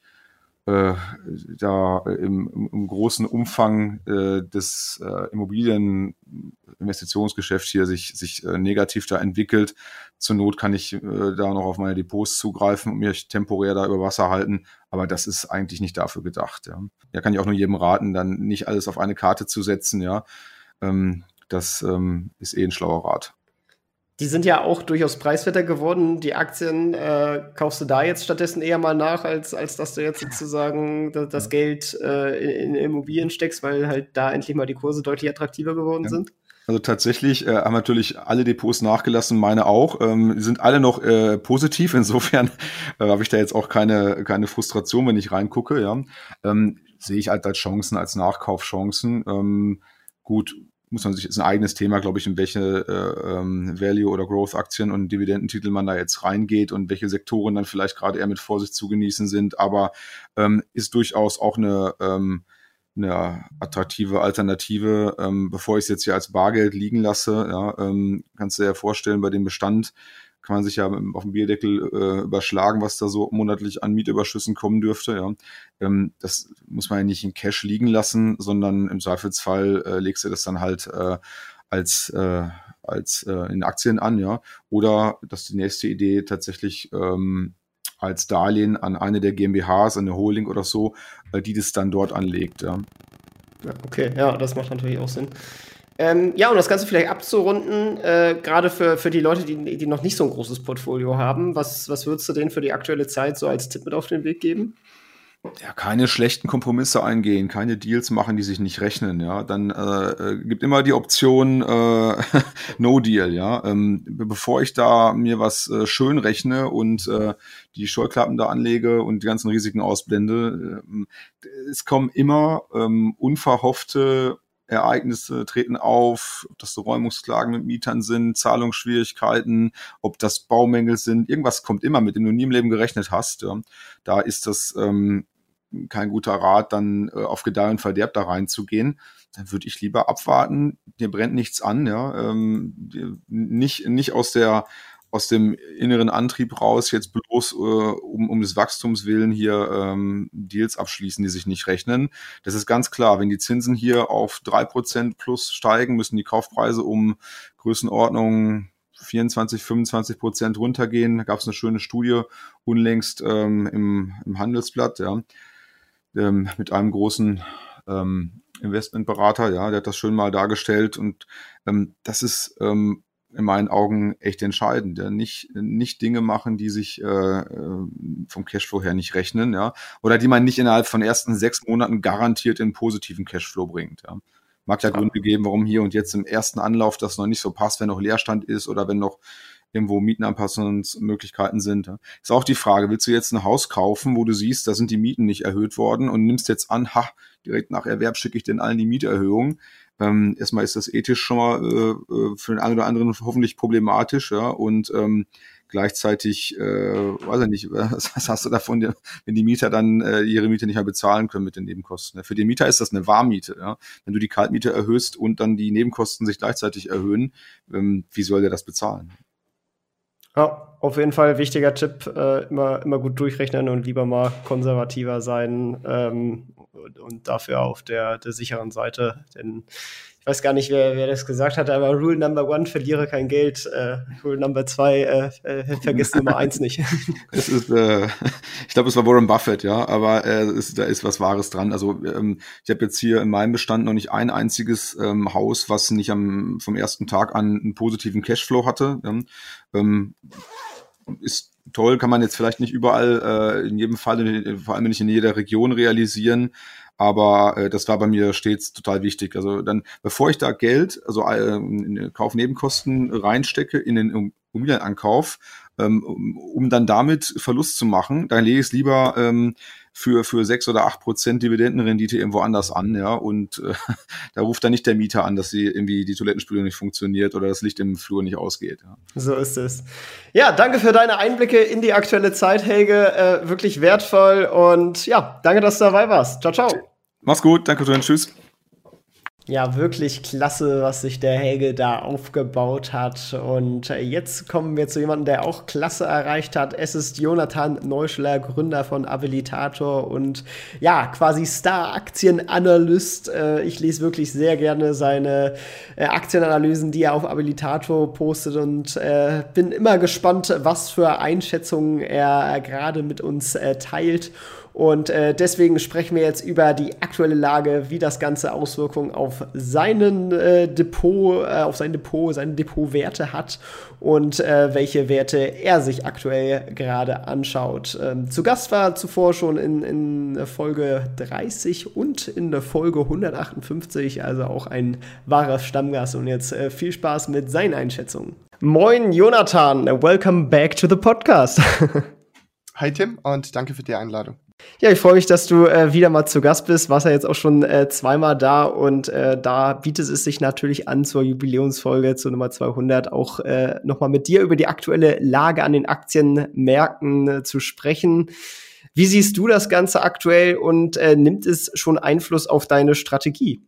da im, im, großen Umfang äh, des äh, Immobilieninvestitionsgeschäfts hier sich, sich äh, negativ da entwickelt. Zur Not kann ich äh, da noch auf meine Depots zugreifen und mich temporär da über Wasser halten, aber das ist eigentlich nicht dafür gedacht. Ja, ja kann ich auch nur jedem raten, dann nicht alles auf eine Karte zu setzen. Ja, ähm, das ähm, ist eh ein schlauer Rat. Die sind ja auch durchaus preiswerter geworden. Die Aktien äh, kaufst du da jetzt stattdessen eher mal nach, als, als dass du jetzt sozusagen das, das Geld äh, in, in, Immobilien steckst, weil halt da endlich mal die Kurse deutlich attraktiver geworden ja. sind? Also tatsächlich äh, haben natürlich alle Depots nachgelassen, meine auch. Ähm, die sind alle noch äh, positiv. Insofern äh, habe ich da jetzt auch keine, keine Frustration, wenn ich reingucke. Ja. Ähm, sehe ich halt als Chancen, als Nachkaufchancen. Ähm, gut, muss man sich, ist ein eigenes Thema, glaube ich, in welche äh, ähm, Value- oder Growth-Aktien und Dividendentitel man da jetzt reingeht und welche Sektoren dann vielleicht gerade eher mit Vorsicht zu genießen sind, aber ähm, ist durchaus auch eine, ähm, eine attraktive Alternative, ähm, bevor ich es jetzt hier als Bargeld liegen lasse, ja, ähm, kannst du dir ja vorstellen, bei dem Bestand kann man sich ja auf dem Bierdeckel äh, überschlagen, was da so monatlich an Mietüberschüssen kommen dürfte. Ja. Ähm, das muss man ja nicht in Cash liegen lassen, sondern im Zweifelsfall äh, legst du das dann halt äh, als, äh, als äh, in Aktien an, ja. Oder das ist die nächste Idee tatsächlich ähm, als Darlehen an eine der GmbHs, eine Holding oder so, äh, die das dann dort anlegt. Ja okay, ja, das macht natürlich auch Sinn. Ähm, ja, um das Ganze vielleicht abzurunden, äh, gerade für, für die Leute, die, die noch nicht so ein großes Portfolio haben, was, was würdest du denen für die aktuelle Zeit so als Tipp mit auf den Weg geben? Ja, keine schlechten Kompromisse eingehen, keine Deals machen, die sich nicht rechnen, ja. Dann äh, äh gibt immer die Option äh, No Deal, ja. Ähm, bevor ich da mir was äh, schön rechne und äh, die Scheuklappen da anlege und die ganzen Risiken ausblende, äh, es kommen immer ähm, unverhoffte Ereignisse treten auf, ob das so Räumungsklagen mit Mietern sind, Zahlungsschwierigkeiten, ob das Baumängel sind, irgendwas kommt immer, mit dem du nie im Leben gerechnet hast. Ja. Da ist das ähm, kein guter Rat, dann äh, auf Gedeih und Verderb da reinzugehen. Dann würde ich lieber abwarten, dir brennt nichts an, ja. Ähm, nicht, nicht aus der aus dem inneren Antrieb raus jetzt bloß äh, um, um des Wachstums willen hier ähm, Deals abschließen, die sich nicht rechnen. Das ist ganz klar, wenn die Zinsen hier auf drei Prozent plus steigen, müssen die Kaufpreise um Größenordnung 24, 25 Prozent runtergehen. Da gab es eine schöne Studie unlängst ähm, im, im Handelsblatt, ja, ähm, mit einem großen ähm, Investmentberater, ja, der hat das schön mal dargestellt und ähm, das ist ähm, in meinen Augen echt entscheidend. Ja. Nicht, nicht Dinge machen, die sich äh, äh, vom Cashflow her nicht rechnen, ja, oder die man nicht innerhalb von ersten sechs Monaten garantiert in positiven Cashflow bringt. Ja. Mag ja Gründe geben, warum hier und jetzt im ersten Anlauf das noch nicht so passt, wenn noch Leerstand ist oder wenn noch irgendwo Mietenanpassungsmöglichkeiten sind. Ja. Ist auch die Frage, willst du jetzt ein Haus kaufen, wo du siehst, da sind die Mieten nicht erhöht worden und nimmst jetzt an, ha, direkt nach Erwerb schicke ich den allen die Mieterhöhung. Ähm, erstmal ist das ethisch schon mal äh, äh, für den einen oder anderen hoffentlich problematisch, ja, und ähm, gleichzeitig, äh, weiß ich nicht, was, hast du davon, wenn die Mieter dann äh, ihre Miete nicht mehr bezahlen können mit den Nebenkosten. Für den Mieter ist das eine Warmmiete, ja. Wenn du die Kaltmiete erhöhst und dann die Nebenkosten sich gleichzeitig erhöhen, ähm, wie soll der das bezahlen? Ja, auf jeden Fall wichtiger Tipp, äh, immer, immer gut durchrechnen und lieber mal konservativer sein ähm, und, und, dafür auf der, der sicheren Seite. Denn ich weiß gar nicht, wer, wer das gesagt hat, aber Rule Number One, verliere kein Geld. Äh, Rule Number Zwei, äh, äh, vergiss Nummer eins nicht. Es ist, äh, ich glaube, es war Warren Buffett, ja, aber äh, ist, da ist was Wahres dran. Also ähm, ich habe jetzt hier in meinem Bestand noch nicht ein einziges ähm, Haus, was nicht am, vom ersten Tag an einen positiven Cashflow hatte. Ähm, ist toll, kann man jetzt vielleicht nicht überall, äh, in jedem Fall, vor allem nicht in jeder Region realisieren. Aber äh, das war bei mir stets total wichtig. Also dann, bevor ich da Geld, also äh, in Kaufnebenkosten reinstecke in den Immobilienankauf, ähm, um, um dann damit Verlust zu machen, dann lege ich es lieber ähm, für, für sechs oder acht Prozent Dividendenrendite irgendwo anders an, ja, und äh, da ruft dann nicht der Mieter an, dass sie irgendwie die Toilettenspülung nicht funktioniert oder das Licht im Flur nicht ausgeht. Ja. So ist es. Ja, danke für deine Einblicke in die aktuelle Zeit, Helge. Äh, wirklich wertvoll und ja, danke, dass du dabei warst. Ciao, ciao. Mach's gut, danke schön, tschüss. Ja, wirklich klasse, was sich der Helge da aufgebaut hat. Und äh, jetzt kommen wir zu jemandem, der auch klasse erreicht hat. Es ist Jonathan Neuschler, Gründer von Abilitator und ja, quasi Star-Aktienanalyst. Äh, ich lese wirklich sehr gerne seine äh, Aktienanalysen, die er auf Abilitator postet und bin immer gespannt, was für Einschätzungen er gerade mit uns teilt. Und äh, deswegen sprechen wir jetzt über die aktuelle Lage, wie das Ganze Auswirkungen auf seinen äh, Depot, äh, auf sein Depot, seine Depotwerte hat und äh, welche Werte er sich aktuell gerade anschaut. Ähm, zu Gast war zuvor schon in, in Folge 30 und in der Folge 158, also auch ein wahrer Stammgast. Und jetzt äh, viel Spaß mit seinen Einschätzungen. Moin Jonathan, welcome back to the podcast. Hi Tim und danke für die Einladung. Ja, ich freue mich, dass du äh, wieder mal zu Gast bist. Warst ja jetzt auch schon äh, zweimal da und äh, da bietet es sich natürlich an, zur Jubiläumsfolge zur Nummer 200 auch äh, nochmal mit dir über die aktuelle Lage an den Aktienmärkten äh, zu sprechen. Wie siehst du das Ganze aktuell und äh, nimmt es schon Einfluss auf deine Strategie?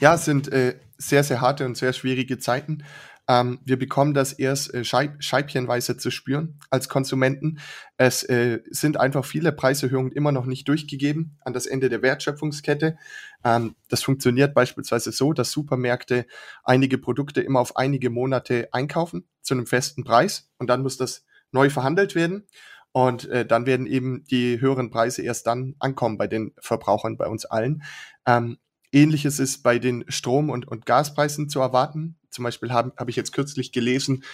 Ja, es sind äh, sehr, sehr harte und sehr schwierige Zeiten. Ähm, wir bekommen das erst äh, scheib scheibchenweise zu spüren als Konsumenten. Es äh, sind einfach viele Preiserhöhungen immer noch nicht durchgegeben an das Ende der Wertschöpfungskette. Ähm, das funktioniert beispielsweise so, dass Supermärkte einige Produkte immer auf einige Monate einkaufen zu einem festen Preis und dann muss das neu verhandelt werden. Und äh, dann werden eben die höheren Preise erst dann ankommen bei den Verbrauchern, bei uns allen. Ähm, Ähnliches ist bei den Strom- und, und Gaspreisen zu erwarten. Zum Beispiel habe hab ich jetzt kürzlich gelesen,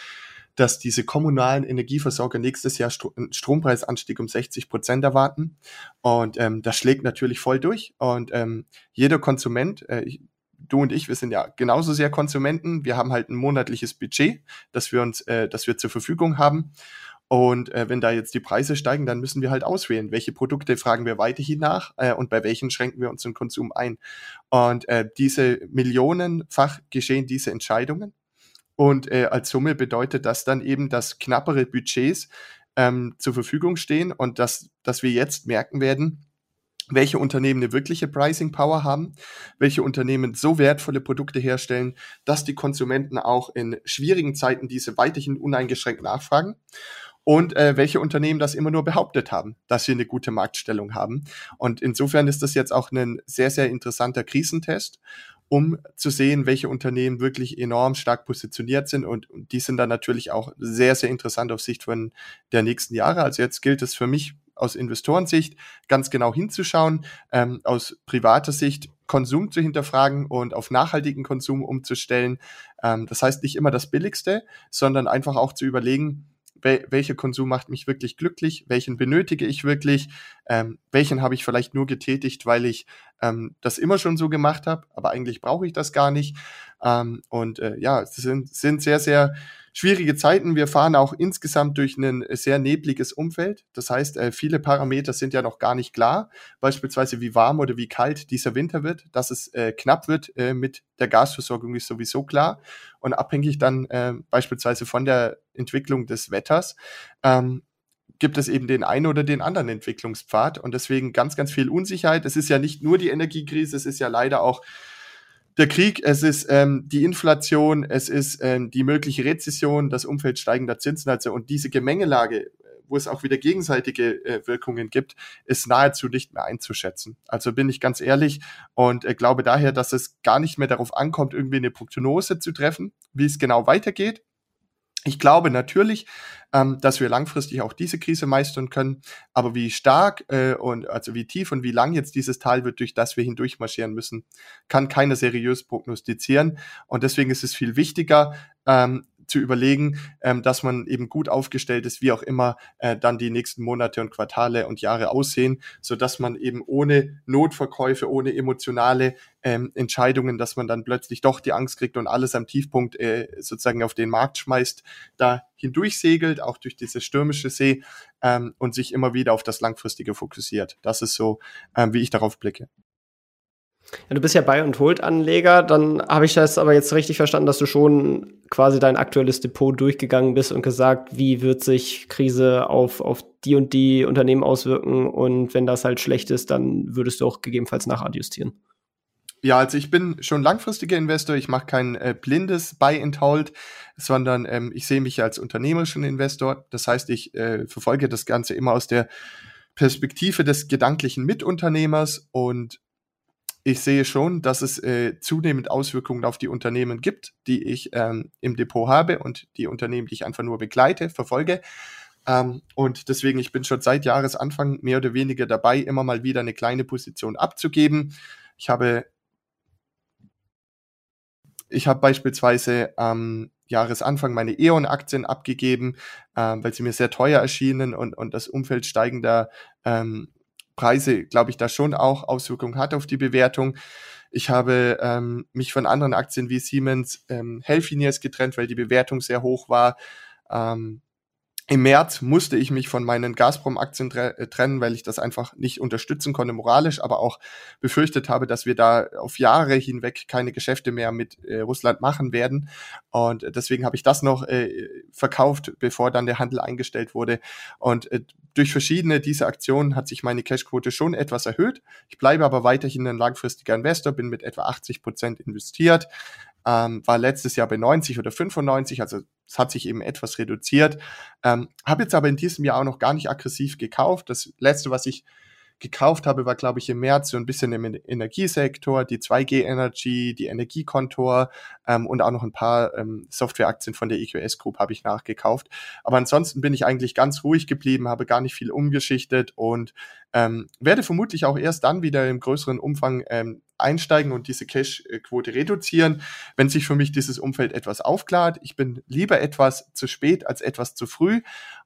dass diese kommunalen Energieversorger nächstes Jahr Stro einen Strompreisanstieg um 60 Prozent erwarten. Und ähm, das schlägt natürlich voll durch. Und ähm, jeder Konsument, äh, du und ich, wir sind ja genauso sehr Konsumenten. Wir haben halt ein monatliches Budget, das wir uns, äh, das wir zur Verfügung haben. Und äh, wenn da jetzt die Preise steigen, dann müssen wir halt auswählen, welche Produkte fragen wir weiterhin nach äh, und bei welchen schränken wir unseren Konsum ein. Und äh, diese millionenfach geschehen diese Entscheidungen. Und äh, als Summe bedeutet das dann eben, dass knappere Budgets ähm, zur Verfügung stehen und dass, dass wir jetzt merken werden, welche Unternehmen eine wirkliche Pricing Power haben, welche Unternehmen so wertvolle Produkte herstellen, dass die Konsumenten auch in schwierigen Zeiten diese weiterhin uneingeschränkt nachfragen und äh, welche Unternehmen das immer nur behauptet haben, dass sie eine gute Marktstellung haben. Und insofern ist das jetzt auch ein sehr, sehr interessanter Krisentest, um zu sehen, welche Unternehmen wirklich enorm stark positioniert sind. Und, die sind dann natürlich auch sehr, sehr interessant auf Sicht von der nächsten Jahre. Also jetzt gilt es für mich aus Investorensicht ganz genau hinzuschauen, ähm, aus privater Sicht Konsum zu hinterfragen und auf nachhaltigen Konsum umzustellen. Ähm, das heißt nicht immer das Billigste, sondern einfach auch zu überlegen, wel welcher Konsum macht mich wirklich glücklich, welchen benötige ich wirklich, ähm, welchen habe ich vielleicht nur getätigt, weil ich ähm, das immer schon so gemacht habe, aber eigentlich brauche ich das gar nicht. Ähm, und äh, ja, es sind, sind sehr, sehr schwierige Zeiten. Wir fahren auch insgesamt durch ein sehr nebliges Umfeld. Das heißt, äh, viele Parameter sind ja noch gar nicht klar. Beispielsweise wie warm oder wie kalt dieser Winter wird. Dass es äh, knapp wird äh, mit der Gasversorgung ist sowieso klar. Und abhängig dann beispielsweise von der Entwicklung des Wetters ähm, gibt es eben den einen oder den anderen Entwicklungspfad und deswegen ganz, ganz viel Unsicherheit. Es ist ja nicht nur die Energiekrise, es ist ja leider auch der Krieg, es ist ähm, die Inflation, es ist ähm, die mögliche Rezession, das Umfeld steigender Zinsen, also und diese Gemengelage, wo es auch wieder gegenseitige äh, Wirkungen gibt, ist nahezu nicht mehr einzuschätzen. Also bin ich ganz ehrlich und äh, glaube daher, dass es gar nicht mehr darauf ankommt, irgendwie eine Prognose zu treffen, wie es genau weitergeht, ich glaube natürlich, ähm, dass wir langfristig auch diese Krise meistern können, aber wie stark äh, und also wie tief und wie lang jetzt dieses Tal wird, durch das wir hindurch marschieren müssen, kann keiner seriös prognostizieren. Und deswegen ist es viel wichtiger, ähm, zu überlegen, ähm, dass man eben gut aufgestellt ist, wie auch immer äh, dann die nächsten Monate und Quartale und Jahre aussehen, so dass man eben ohne Notverkäufe, ohne emotionale ähm, Entscheidungen, dass man dann plötzlich doch die Angst kriegt und alles am Tiefpunkt äh, sozusagen auf den Markt schmeißt, da hindurch segelt, auch durch diese stürmische See ähm, und sich immer wieder auf das Langfristige fokussiert. Das ist so, ähm, wie ich darauf blicke. Ja, du bist ja Buy- und Hold-Anleger, dann habe ich das aber jetzt richtig verstanden, dass du schon quasi dein aktuelles Depot durchgegangen bist und gesagt, wie wird sich Krise auf, auf die und die Unternehmen auswirken und wenn das halt schlecht ist, dann würdest du auch gegebenenfalls nachadjustieren. Ja, also ich bin schon langfristiger Investor, ich mache kein äh, blindes Buy and Hold, sondern ähm, ich sehe mich als unternehmerischen Investor. Das heißt, ich äh, verfolge das Ganze immer aus der Perspektive des gedanklichen Mitunternehmers und ich sehe schon, dass es äh, zunehmend Auswirkungen auf die Unternehmen gibt, die ich ähm, im Depot habe und die Unternehmen, die ich einfach nur begleite, verfolge. Ähm, und deswegen, ich bin schon seit Jahresanfang mehr oder weniger dabei, immer mal wieder eine kleine Position abzugeben. Ich habe, ich habe beispielsweise am Jahresanfang meine E.ON-Aktien abgegeben, äh, weil sie mir sehr teuer erschienen und, und das Umfeld steigender ähm, Preise, glaube ich, da schon auch Auswirkungen hat auf die Bewertung. Ich habe ähm, mich von anderen Aktien wie Siemens ähm, Healthineers getrennt, weil die Bewertung sehr hoch war. Ähm, im März musste ich mich von meinen Gazprom-Aktien äh, trennen, weil ich das einfach nicht unterstützen konnte moralisch, aber auch befürchtet habe, dass wir da auf Jahre hinweg keine Geschäfte mehr mit äh, Russland machen werden. Und deswegen habe ich das noch äh, verkauft, bevor dann der Handel eingestellt wurde. Und äh, durch verschiedene dieser Aktionen hat sich meine Cashquote schon etwas erhöht. Ich bleibe aber weiterhin ein langfristiger Investor, bin mit etwa 80 Prozent investiert ähm, war letztes Jahr bei 90 oder 95, also es hat sich eben etwas reduziert. Ähm, habe jetzt aber in diesem Jahr auch noch gar nicht aggressiv gekauft. Das letzte, was ich gekauft habe, war, glaube ich, im März so ein bisschen im Energiesektor, die 2G Energy, die Energiekontor ähm, und auch noch ein paar ähm, Softwareaktien von der EQS Group habe ich nachgekauft. Aber ansonsten bin ich eigentlich ganz ruhig geblieben, habe gar nicht viel umgeschichtet und ähm, werde vermutlich auch erst dann wieder im größeren Umfang ähm, einsteigen und diese Cash-Quote reduzieren, wenn sich für mich dieses Umfeld etwas aufklart. Ich bin lieber etwas zu spät als etwas zu früh.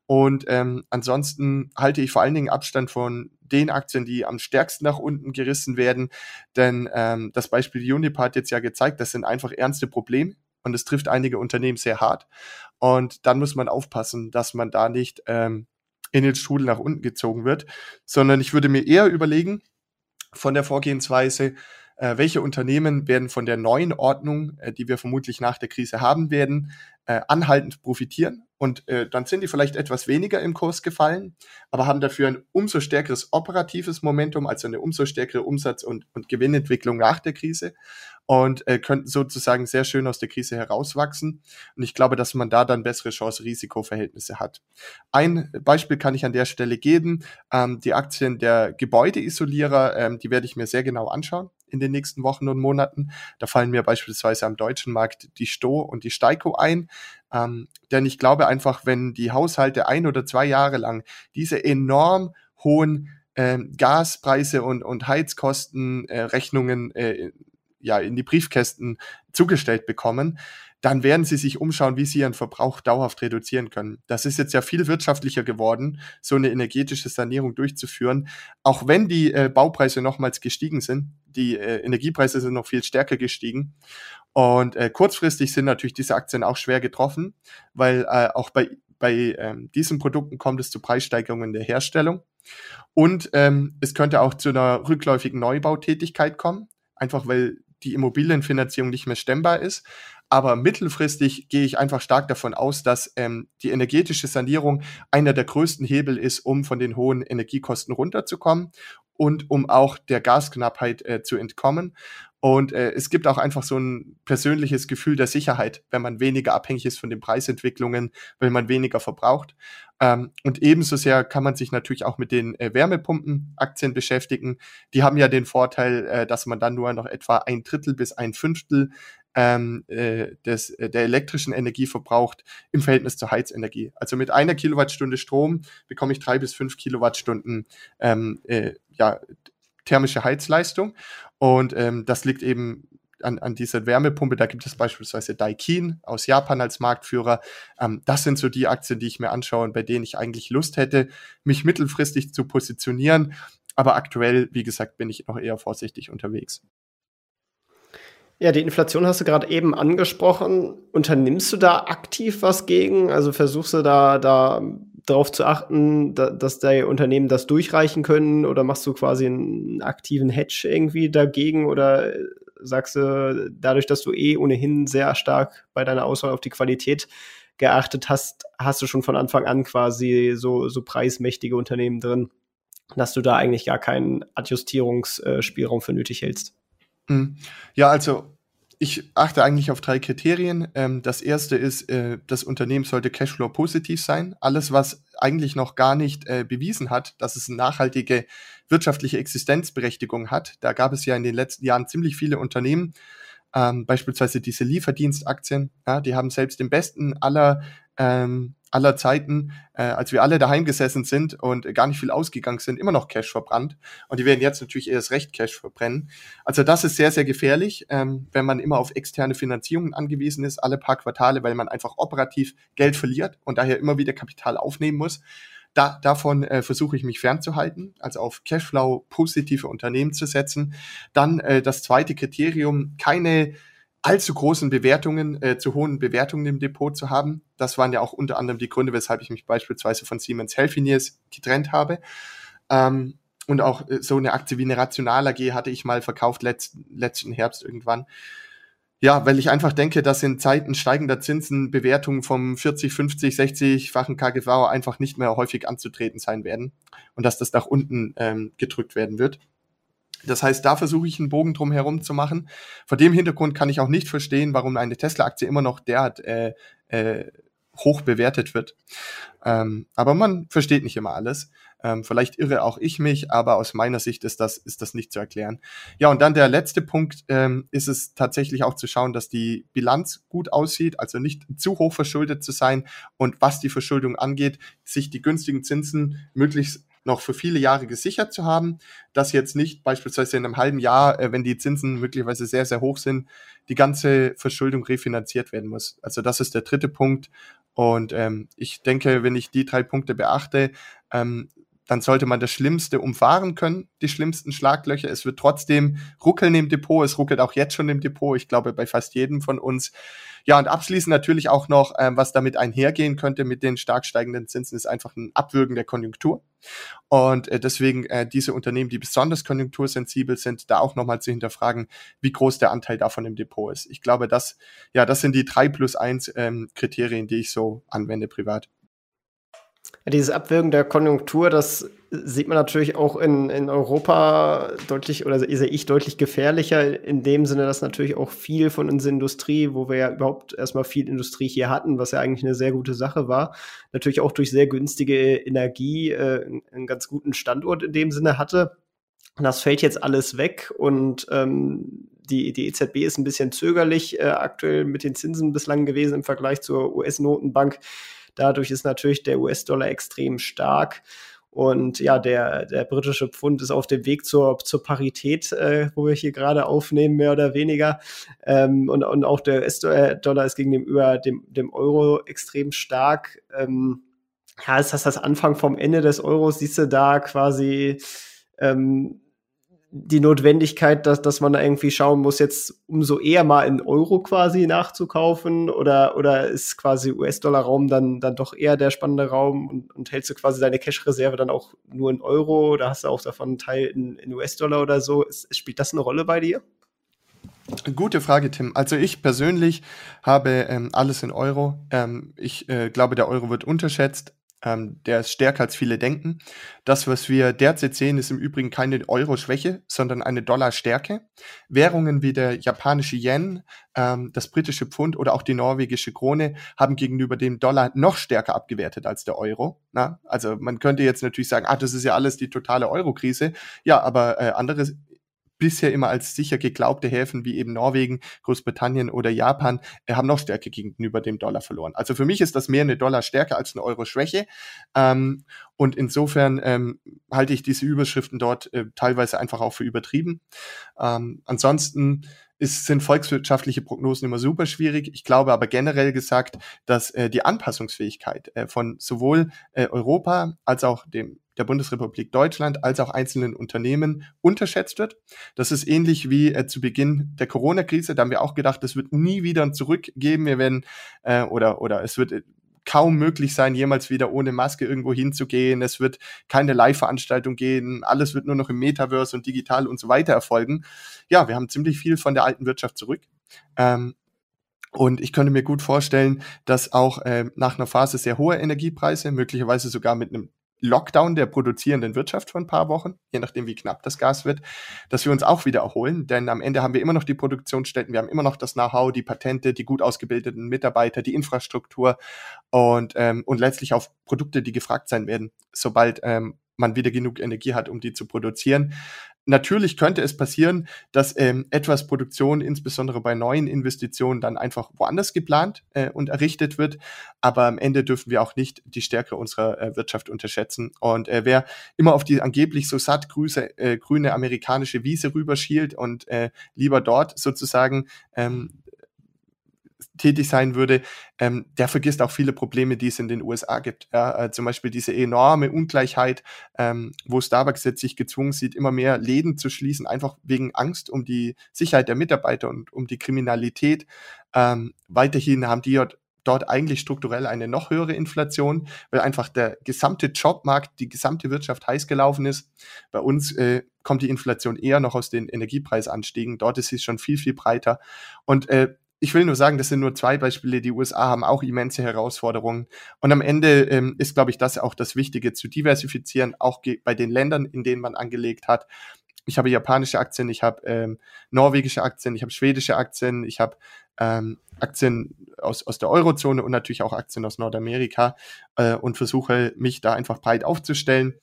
Und ähm, ansonsten halte ich vor allen Dingen Abstand von den Aktien, die am stärksten nach unten gerissen werden. Denn ähm, das Beispiel Unipa hat jetzt ja gezeigt, das sind einfach ernste Probleme und es trifft einige Unternehmen sehr hart. Und dann muss man aufpassen, dass man da nicht ähm, in den Strudel nach unten gezogen wird, sondern ich würde mir eher überlegen, von der Vorgehensweise, äh, welche Unternehmen werden von der neuen Ordnung, äh, die wir vermutlich nach der Krise haben werden, äh, anhaltend profitieren. Und äh, dann sind die vielleicht etwas weniger im Kurs gefallen, aber haben dafür ein umso stärkeres operatives Momentum, also eine umso stärkere Umsatz- und, und Gewinnentwicklung nach der Krise und äh, könnten sozusagen sehr schön aus der Krise herauswachsen. Und ich glaube, dass man da dann bessere Chance-Risiko-Verhältnisse hat. Ein Beispiel kann ich an der Stelle geben. Ähm, die Aktien der Gebäudeisolierer, ähm, die werde ich mir sehr genau anschauen in den nächsten Wochen und Monaten. Da fallen mir beispielsweise am deutschen Markt die Sto und die Steiko ein. Ähm, denn ich glaube einfach, wenn die Haushalte ein oder zwei Jahre lang diese enorm hohen äh, Gaspreise und, und Heizkosten, äh, äh, ja, in die Briefkästen zugestellt bekommen, dann werden sie sich umschauen, wie sie ihren Verbrauch dauerhaft reduzieren können. Das ist jetzt ja viel wirtschaftlicher geworden, so eine energetische Sanierung durchzuführen, auch wenn die äh, Baupreise nochmals gestiegen sind. Die äh, Energiepreise sind noch viel stärker gestiegen. Und äh, kurzfristig sind natürlich diese Aktien auch schwer getroffen, weil äh, auch bei, bei ähm, diesen Produkten kommt es zu Preissteigerungen der Herstellung. Und ähm, es könnte auch zu einer rückläufigen Neubautätigkeit kommen, einfach weil die Immobilienfinanzierung nicht mehr stemmbar ist. Aber mittelfristig gehe ich einfach stark davon aus, dass ähm, die energetische Sanierung einer der größten Hebel ist, um von den hohen Energiekosten runterzukommen und um auch der Gasknappheit äh, zu entkommen. Und äh, es gibt auch einfach so ein persönliches Gefühl der Sicherheit, wenn man weniger abhängig ist von den Preisentwicklungen, wenn man weniger verbraucht. Ähm, und ebenso sehr kann man sich natürlich auch mit den äh, Wärmepumpenaktien beschäftigen. Die haben ja den Vorteil, äh, dass man dann nur noch etwa ein Drittel bis ein Fünftel ähm, äh, des, äh, der elektrischen Energie verbraucht im Verhältnis zur Heizenergie. Also mit einer Kilowattstunde Strom bekomme ich drei bis fünf Kilowattstunden ähm, äh, ja, thermische Heizleistung. Und ähm, das liegt eben an, an dieser Wärmepumpe. Da gibt es beispielsweise Daikin aus Japan als Marktführer. Ähm, das sind so die Aktien, die ich mir anschaue und bei denen ich eigentlich Lust hätte, mich mittelfristig zu positionieren. Aber aktuell, wie gesagt, bin ich noch eher vorsichtig unterwegs. Ja, die Inflation hast du gerade eben angesprochen. Unternimmst du da aktiv was gegen? Also versuchst du da, da darauf zu achten, da, dass die Unternehmen das durchreichen können? Oder machst du quasi einen aktiven Hedge irgendwie dagegen? Oder sagst du, dadurch, dass du eh ohnehin sehr stark bei deiner Auswahl auf die Qualität geachtet hast, hast du schon von Anfang an quasi so, so preismächtige Unternehmen drin, dass du da eigentlich gar keinen Adjustierungsspielraum für nötig hältst? Mhm. Ja, also ich achte eigentlich auf drei Kriterien. Ähm, das erste ist, äh, das Unternehmen sollte Cashflow positiv sein. Alles, was eigentlich noch gar nicht äh, bewiesen hat, dass es eine nachhaltige wirtschaftliche Existenzberechtigung hat. Da gab es ja in den letzten Jahren ziemlich viele Unternehmen, ähm, beispielsweise diese Lieferdienstaktien, ja, die haben selbst im besten aller ähm, aller Zeiten, äh, als wir alle daheim gesessen sind und gar nicht viel ausgegangen sind, immer noch Cash verbrannt. Und die werden jetzt natürlich erst recht Cash verbrennen. Also das ist sehr, sehr gefährlich, ähm, wenn man immer auf externe Finanzierungen angewiesen ist, alle paar Quartale, weil man einfach operativ Geld verliert und daher immer wieder Kapital aufnehmen muss. Da, davon äh, versuche ich mich fernzuhalten, also auf Cashflow positive Unternehmen zu setzen. Dann äh, das zweite Kriterium, keine allzu großen Bewertungen, äh, zu hohen Bewertungen im Depot zu haben. Das waren ja auch unter anderem die Gründe, weshalb ich mich beispielsweise von Siemens Healthineers getrennt habe. Ähm, und auch äh, so eine Aktie wie eine Rational AG hatte ich mal verkauft letzt, letzten Herbst irgendwann. Ja, weil ich einfach denke, dass in Zeiten steigender Zinsen Bewertungen vom 40, 50, 60-fachen KGV einfach nicht mehr häufig anzutreten sein werden und dass das nach unten ähm, gedrückt werden wird. Das heißt, da versuche ich einen Bogen drum herum zu machen. Vor dem Hintergrund kann ich auch nicht verstehen, warum eine Tesla-Aktie immer noch derart äh, äh, hoch bewertet wird. Ähm, aber man versteht nicht immer alles. Ähm, vielleicht irre auch ich mich, aber aus meiner Sicht ist das, ist das nicht zu erklären. Ja, und dann der letzte Punkt ähm, ist es tatsächlich auch zu schauen, dass die Bilanz gut aussieht, also nicht zu hoch verschuldet zu sein und was die Verschuldung angeht, sich die günstigen Zinsen möglichst noch für viele Jahre gesichert zu haben, dass jetzt nicht beispielsweise in einem halben Jahr, äh, wenn die Zinsen möglicherweise sehr, sehr hoch sind, die ganze Verschuldung refinanziert werden muss. Also das ist der dritte Punkt. Und ähm, ich denke, wenn ich die drei Punkte beachte, ähm, dann sollte man das Schlimmste umfahren können, die schlimmsten Schlaglöcher. Es wird trotzdem ruckeln im Depot. Es ruckelt auch jetzt schon im Depot. Ich glaube, bei fast jedem von uns. Ja, und abschließend natürlich auch noch, ähm, was damit einhergehen könnte mit den stark steigenden Zinsen, ist einfach ein Abwürgen der Konjunktur. Und äh, deswegen äh, diese Unternehmen, die besonders konjunktursensibel sind, da auch nochmal zu hinterfragen, wie groß der Anteil davon im Depot ist. Ich glaube, das, ja, das sind die drei plus eins ähm, Kriterien, die ich so anwende privat. Dieses Abwürgen der Konjunktur, das sieht man natürlich auch in, in Europa deutlich, oder sehe ich deutlich gefährlicher, in dem Sinne, dass natürlich auch viel von unserer Industrie, wo wir ja überhaupt erstmal viel Industrie hier hatten, was ja eigentlich eine sehr gute Sache war, natürlich auch durch sehr günstige Energie äh, einen ganz guten Standort in dem Sinne hatte. Und das fällt jetzt alles weg und ähm, die, die EZB ist ein bisschen zögerlich äh, aktuell mit den Zinsen bislang gewesen im Vergleich zur US-Notenbank. Dadurch ist natürlich der US-Dollar extrem stark. Und ja, der, der britische Pfund ist auf dem Weg zur, zur Parität, äh, wo wir hier gerade aufnehmen, mehr oder weniger. Ähm, und, und auch der US-Dollar ist gegenüber dem, dem Euro extrem stark. Ähm, ja, ist das das Anfang vom Ende des Euros? Siehst du da quasi ähm, die Notwendigkeit, dass, dass man da irgendwie schauen muss, jetzt umso eher mal in Euro quasi nachzukaufen oder, oder ist quasi US-Dollar-Raum dann, dann doch eher der spannende Raum und, und hältst du quasi deine Cash-Reserve dann auch nur in Euro oder hast du auch davon einen Teil in, in US-Dollar oder so? Ist, spielt das eine Rolle bei dir? Gute Frage, Tim. Also ich persönlich habe ähm, alles in Euro. Ähm, ich äh, glaube, der Euro wird unterschätzt. Ähm, der ist stärker als viele denken. Das, was wir derzeit sehen, ist im Übrigen keine Euro-Schwäche, sondern eine Dollar-Stärke. Währungen wie der japanische Yen, ähm, das britische Pfund oder auch die norwegische Krone haben gegenüber dem Dollar noch stärker abgewertet als der Euro. Na? Also man könnte jetzt natürlich sagen, ah, das ist ja alles die totale Euro-Krise. Ja, aber äh, andere bisher immer als sicher geglaubte Häfen wie eben Norwegen, Großbritannien oder Japan äh, haben noch Stärke gegenüber dem Dollar verloren. Also für mich ist das mehr eine Dollar-Stärke als eine Euro-Schwäche. Ähm, und insofern ähm, halte ich diese Überschriften dort äh, teilweise einfach auch für übertrieben. Ähm, ansonsten es sind volkswirtschaftliche Prognosen immer super schwierig. Ich glaube aber generell gesagt, dass äh, die Anpassungsfähigkeit äh, von sowohl äh, Europa als auch dem der Bundesrepublik Deutschland als auch einzelnen Unternehmen unterschätzt wird. Das ist ähnlich wie äh, zu Beginn der Corona-Krise. Da haben wir auch gedacht, es wird nie wieder ein Zurück geben. Wir werden äh, oder oder es wird kaum möglich sein, jemals wieder ohne Maske irgendwo hinzugehen. Es wird keine Live-Veranstaltung gehen. Alles wird nur noch im Metaverse und digital und so weiter erfolgen. Ja, wir haben ziemlich viel von der alten Wirtschaft zurück. Ähm, und ich könnte mir gut vorstellen, dass auch äh, nach einer Phase sehr hoher Energiepreise, möglicherweise sogar mit einem Lockdown der produzierenden Wirtschaft von ein paar Wochen, je nachdem wie knapp das Gas wird, dass wir uns auch wieder erholen. Denn am Ende haben wir immer noch die Produktionsstätten, wir haben immer noch das Know-how, die Patente, die gut ausgebildeten Mitarbeiter, die Infrastruktur und, ähm, und letztlich auch Produkte, die gefragt sein werden, sobald ähm, man wieder genug Energie hat, um die zu produzieren natürlich könnte es passieren, dass ähm, etwas Produktion, insbesondere bei neuen Investitionen, dann einfach woanders geplant äh, und errichtet wird. Aber am Ende dürfen wir auch nicht die Stärke unserer äh, Wirtschaft unterschätzen. Und äh, wer immer auf die angeblich so satt grüße, äh, grüne amerikanische Wiese rüberschielt und äh, lieber dort sozusagen ähm, tätig sein würde, ähm, der vergisst auch viele Probleme, die es in den USA gibt. Ja, äh, zum Beispiel diese enorme Ungleichheit, ähm, wo Starbucks jetzt sich gezwungen sieht, immer mehr Läden zu schließen, einfach wegen Angst um die Sicherheit der Mitarbeiter und um die Kriminalität. Ähm, weiterhin haben die dort eigentlich strukturell eine noch höhere Inflation, weil einfach der gesamte Jobmarkt, die gesamte Wirtschaft heiß gelaufen ist. Bei uns äh, kommt die Inflation eher noch aus den Energiepreisanstiegen. Dort ist sie schon viel, viel breiter. Und äh, ich will nur sagen, das sind nur zwei Beispiele. Die USA haben auch immense Herausforderungen. Und am Ende ähm, ist, glaube ich, das auch das Wichtige, zu diversifizieren, auch bei den Ländern, in denen man angelegt hat. Ich habe japanische Aktien, ich habe ähm, norwegische Aktien, ich habe schwedische Aktien, ich habe ähm, Aktien aus, aus der Eurozone und natürlich auch Aktien aus Nordamerika äh, und versuche mich da einfach breit aufzustellen.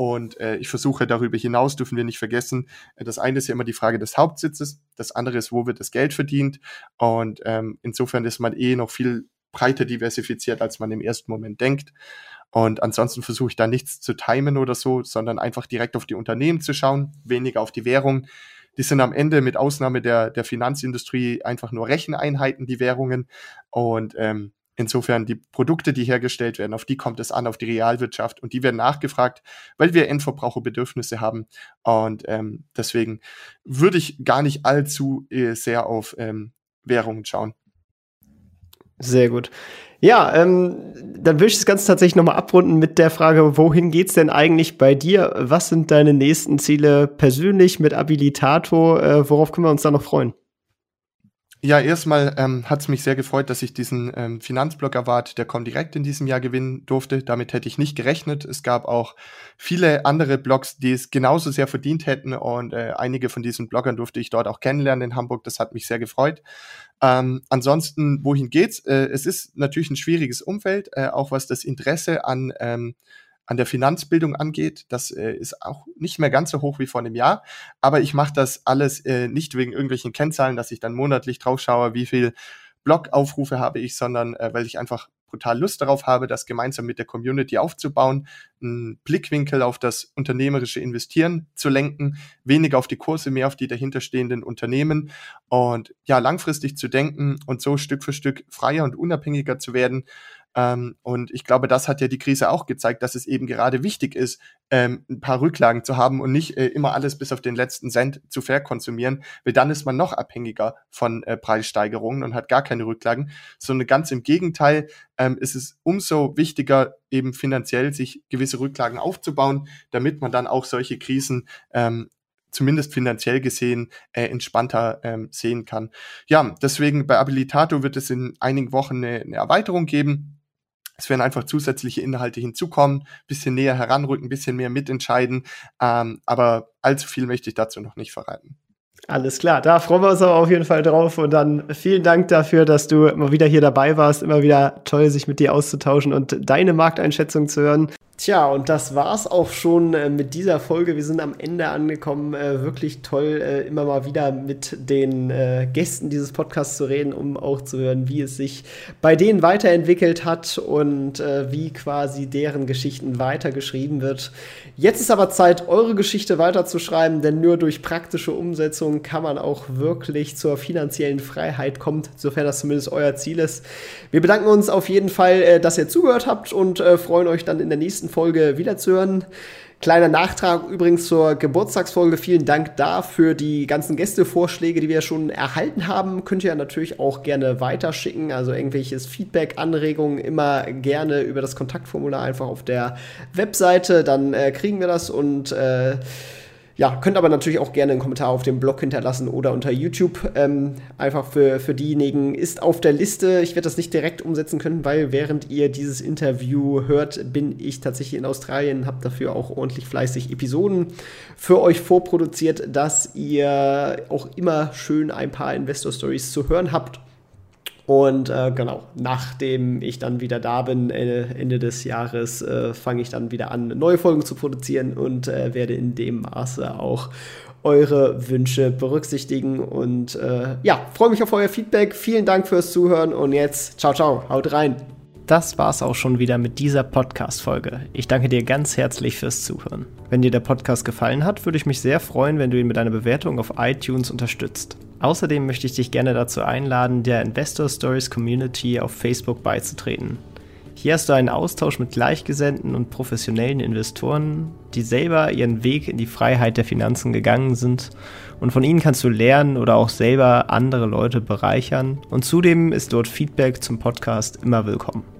Und äh, ich versuche darüber hinaus, dürfen wir nicht vergessen, äh, das eine ist ja immer die Frage des Hauptsitzes, das andere ist, wo wird das Geld verdient. Und ähm, insofern ist man eh noch viel breiter diversifiziert, als man im ersten Moment denkt. Und ansonsten versuche ich da nichts zu timen oder so, sondern einfach direkt auf die Unternehmen zu schauen, weniger auf die Währung. Die sind am Ende mit Ausnahme der, der Finanzindustrie einfach nur Recheneinheiten, die Währungen. Und ähm, Insofern die Produkte, die hergestellt werden, auf die kommt es an, auf die Realwirtschaft und die werden nachgefragt, weil wir Endverbraucherbedürfnisse haben. Und ähm, deswegen würde ich gar nicht allzu äh, sehr auf ähm, Währungen schauen. Sehr gut. Ja, ähm, dann will ich das Ganze tatsächlich nochmal abrunden mit der Frage, wohin geht's denn eigentlich bei dir? Was sind deine nächsten Ziele persönlich mit Abilitato? Äh, worauf können wir uns da noch freuen? Ja, erstmal ähm, hat es mich sehr gefreut, dass ich diesen ähm, Finanzblog Award der Comdirect in diesem Jahr gewinnen durfte. Damit hätte ich nicht gerechnet. Es gab auch viele andere Blogs, die es genauso sehr verdient hätten und äh, einige von diesen Bloggern durfte ich dort auch kennenlernen in Hamburg. Das hat mich sehr gefreut. Ähm, ansonsten, wohin geht's? Äh, es ist natürlich ein schwieriges Umfeld, äh, auch was das Interesse an ähm, an der Finanzbildung angeht. Das äh, ist auch nicht mehr ganz so hoch wie vor einem Jahr. Aber ich mache das alles äh, nicht wegen irgendwelchen Kennzahlen, dass ich dann monatlich drauf schaue, wie viel Blogaufrufe habe ich, sondern äh, weil ich einfach brutal Lust darauf habe, das gemeinsam mit der Community aufzubauen, einen Blickwinkel auf das unternehmerische Investieren zu lenken, weniger auf die Kurse, mehr auf die dahinterstehenden Unternehmen und ja, langfristig zu denken und so Stück für Stück freier und unabhängiger zu werden und ich glaube, das hat ja die Krise auch gezeigt, dass es eben gerade wichtig ist, ähm, ein paar Rücklagen zu haben und nicht äh, immer alles bis auf den letzten Cent zu verkonsumieren, weil dann ist man noch abhängiger von äh, Preissteigerungen und hat gar keine Rücklagen, sondern ganz im Gegenteil ähm, ist es umso wichtiger, eben finanziell sich gewisse Rücklagen aufzubauen, damit man dann auch solche Krisen ähm, zumindest finanziell gesehen äh, entspannter ähm, sehen kann. Ja, deswegen bei Abilitato wird es in einigen Wochen eine, eine Erweiterung geben es werden einfach zusätzliche Inhalte hinzukommen, bisschen näher heranrücken, bisschen mehr mitentscheiden. Ähm, aber allzu viel möchte ich dazu noch nicht verraten. Alles klar, da freuen wir uns aber auf jeden Fall drauf. Und dann vielen Dank dafür, dass du immer wieder hier dabei warst. Immer wieder toll, sich mit dir auszutauschen und deine Markteinschätzung zu hören. Tja, und das war's auch schon äh, mit dieser Folge. Wir sind am Ende angekommen. Äh, wirklich toll, äh, immer mal wieder mit den Gästen dieses Podcasts zu reden, um auch zu hören, wie es sich bei denen weiterentwickelt hat und wie quasi deren Geschichten weitergeschrieben wird. Jetzt ist aber Zeit, eure Geschichte weiterzuschreiben, denn nur durch praktische Umsetzung kann man auch wirklich zur finanziellen Freiheit kommt, sofern das zumindest euer Ziel ist. Wir bedanken uns auf jeden Fall, äh, dass ihr zugehört habt und äh, freuen euch dann in der nächsten Folge wiederzuhören. Kleiner Nachtrag übrigens zur Geburtstagsfolge. Vielen Dank da für die ganzen Gästevorschläge, die wir schon erhalten haben. Könnt ihr natürlich auch gerne weiterschicken. Also irgendwelches Feedback, Anregungen immer gerne über das Kontaktformular einfach auf der Webseite. Dann äh, kriegen wir das und äh, ja, könnt aber natürlich auch gerne einen Kommentar auf dem Blog hinterlassen oder unter YouTube. Ähm, einfach für, für diejenigen ist auf der Liste. Ich werde das nicht direkt umsetzen können, weil während ihr dieses Interview hört, bin ich tatsächlich in Australien, habe dafür auch ordentlich fleißig Episoden für euch vorproduziert, dass ihr auch immer schön ein paar Investor Stories zu hören habt und äh, genau, nachdem ich dann wieder da bin, äh, Ende des Jahres, äh, fange ich dann wieder an, neue Folgen zu produzieren und äh, werde in dem Maße auch eure Wünsche berücksichtigen. Und äh, ja, freue mich auf euer Feedback. Vielen Dank fürs Zuhören und jetzt, ciao, ciao, haut rein. Das war's auch schon wieder mit dieser Podcast-Folge. Ich danke dir ganz herzlich fürs Zuhören. Wenn dir der Podcast gefallen hat, würde ich mich sehr freuen, wenn du ihn mit einer Bewertung auf iTunes unterstützt. Außerdem möchte ich dich gerne dazu einladen, der Investor Stories Community auf Facebook beizutreten. Hier hast du einen Austausch mit Gleichgesinnten und professionellen Investoren, die selber ihren Weg in die Freiheit der Finanzen gegangen sind und von ihnen kannst du lernen oder auch selber andere Leute bereichern und zudem ist dort Feedback zum Podcast immer willkommen.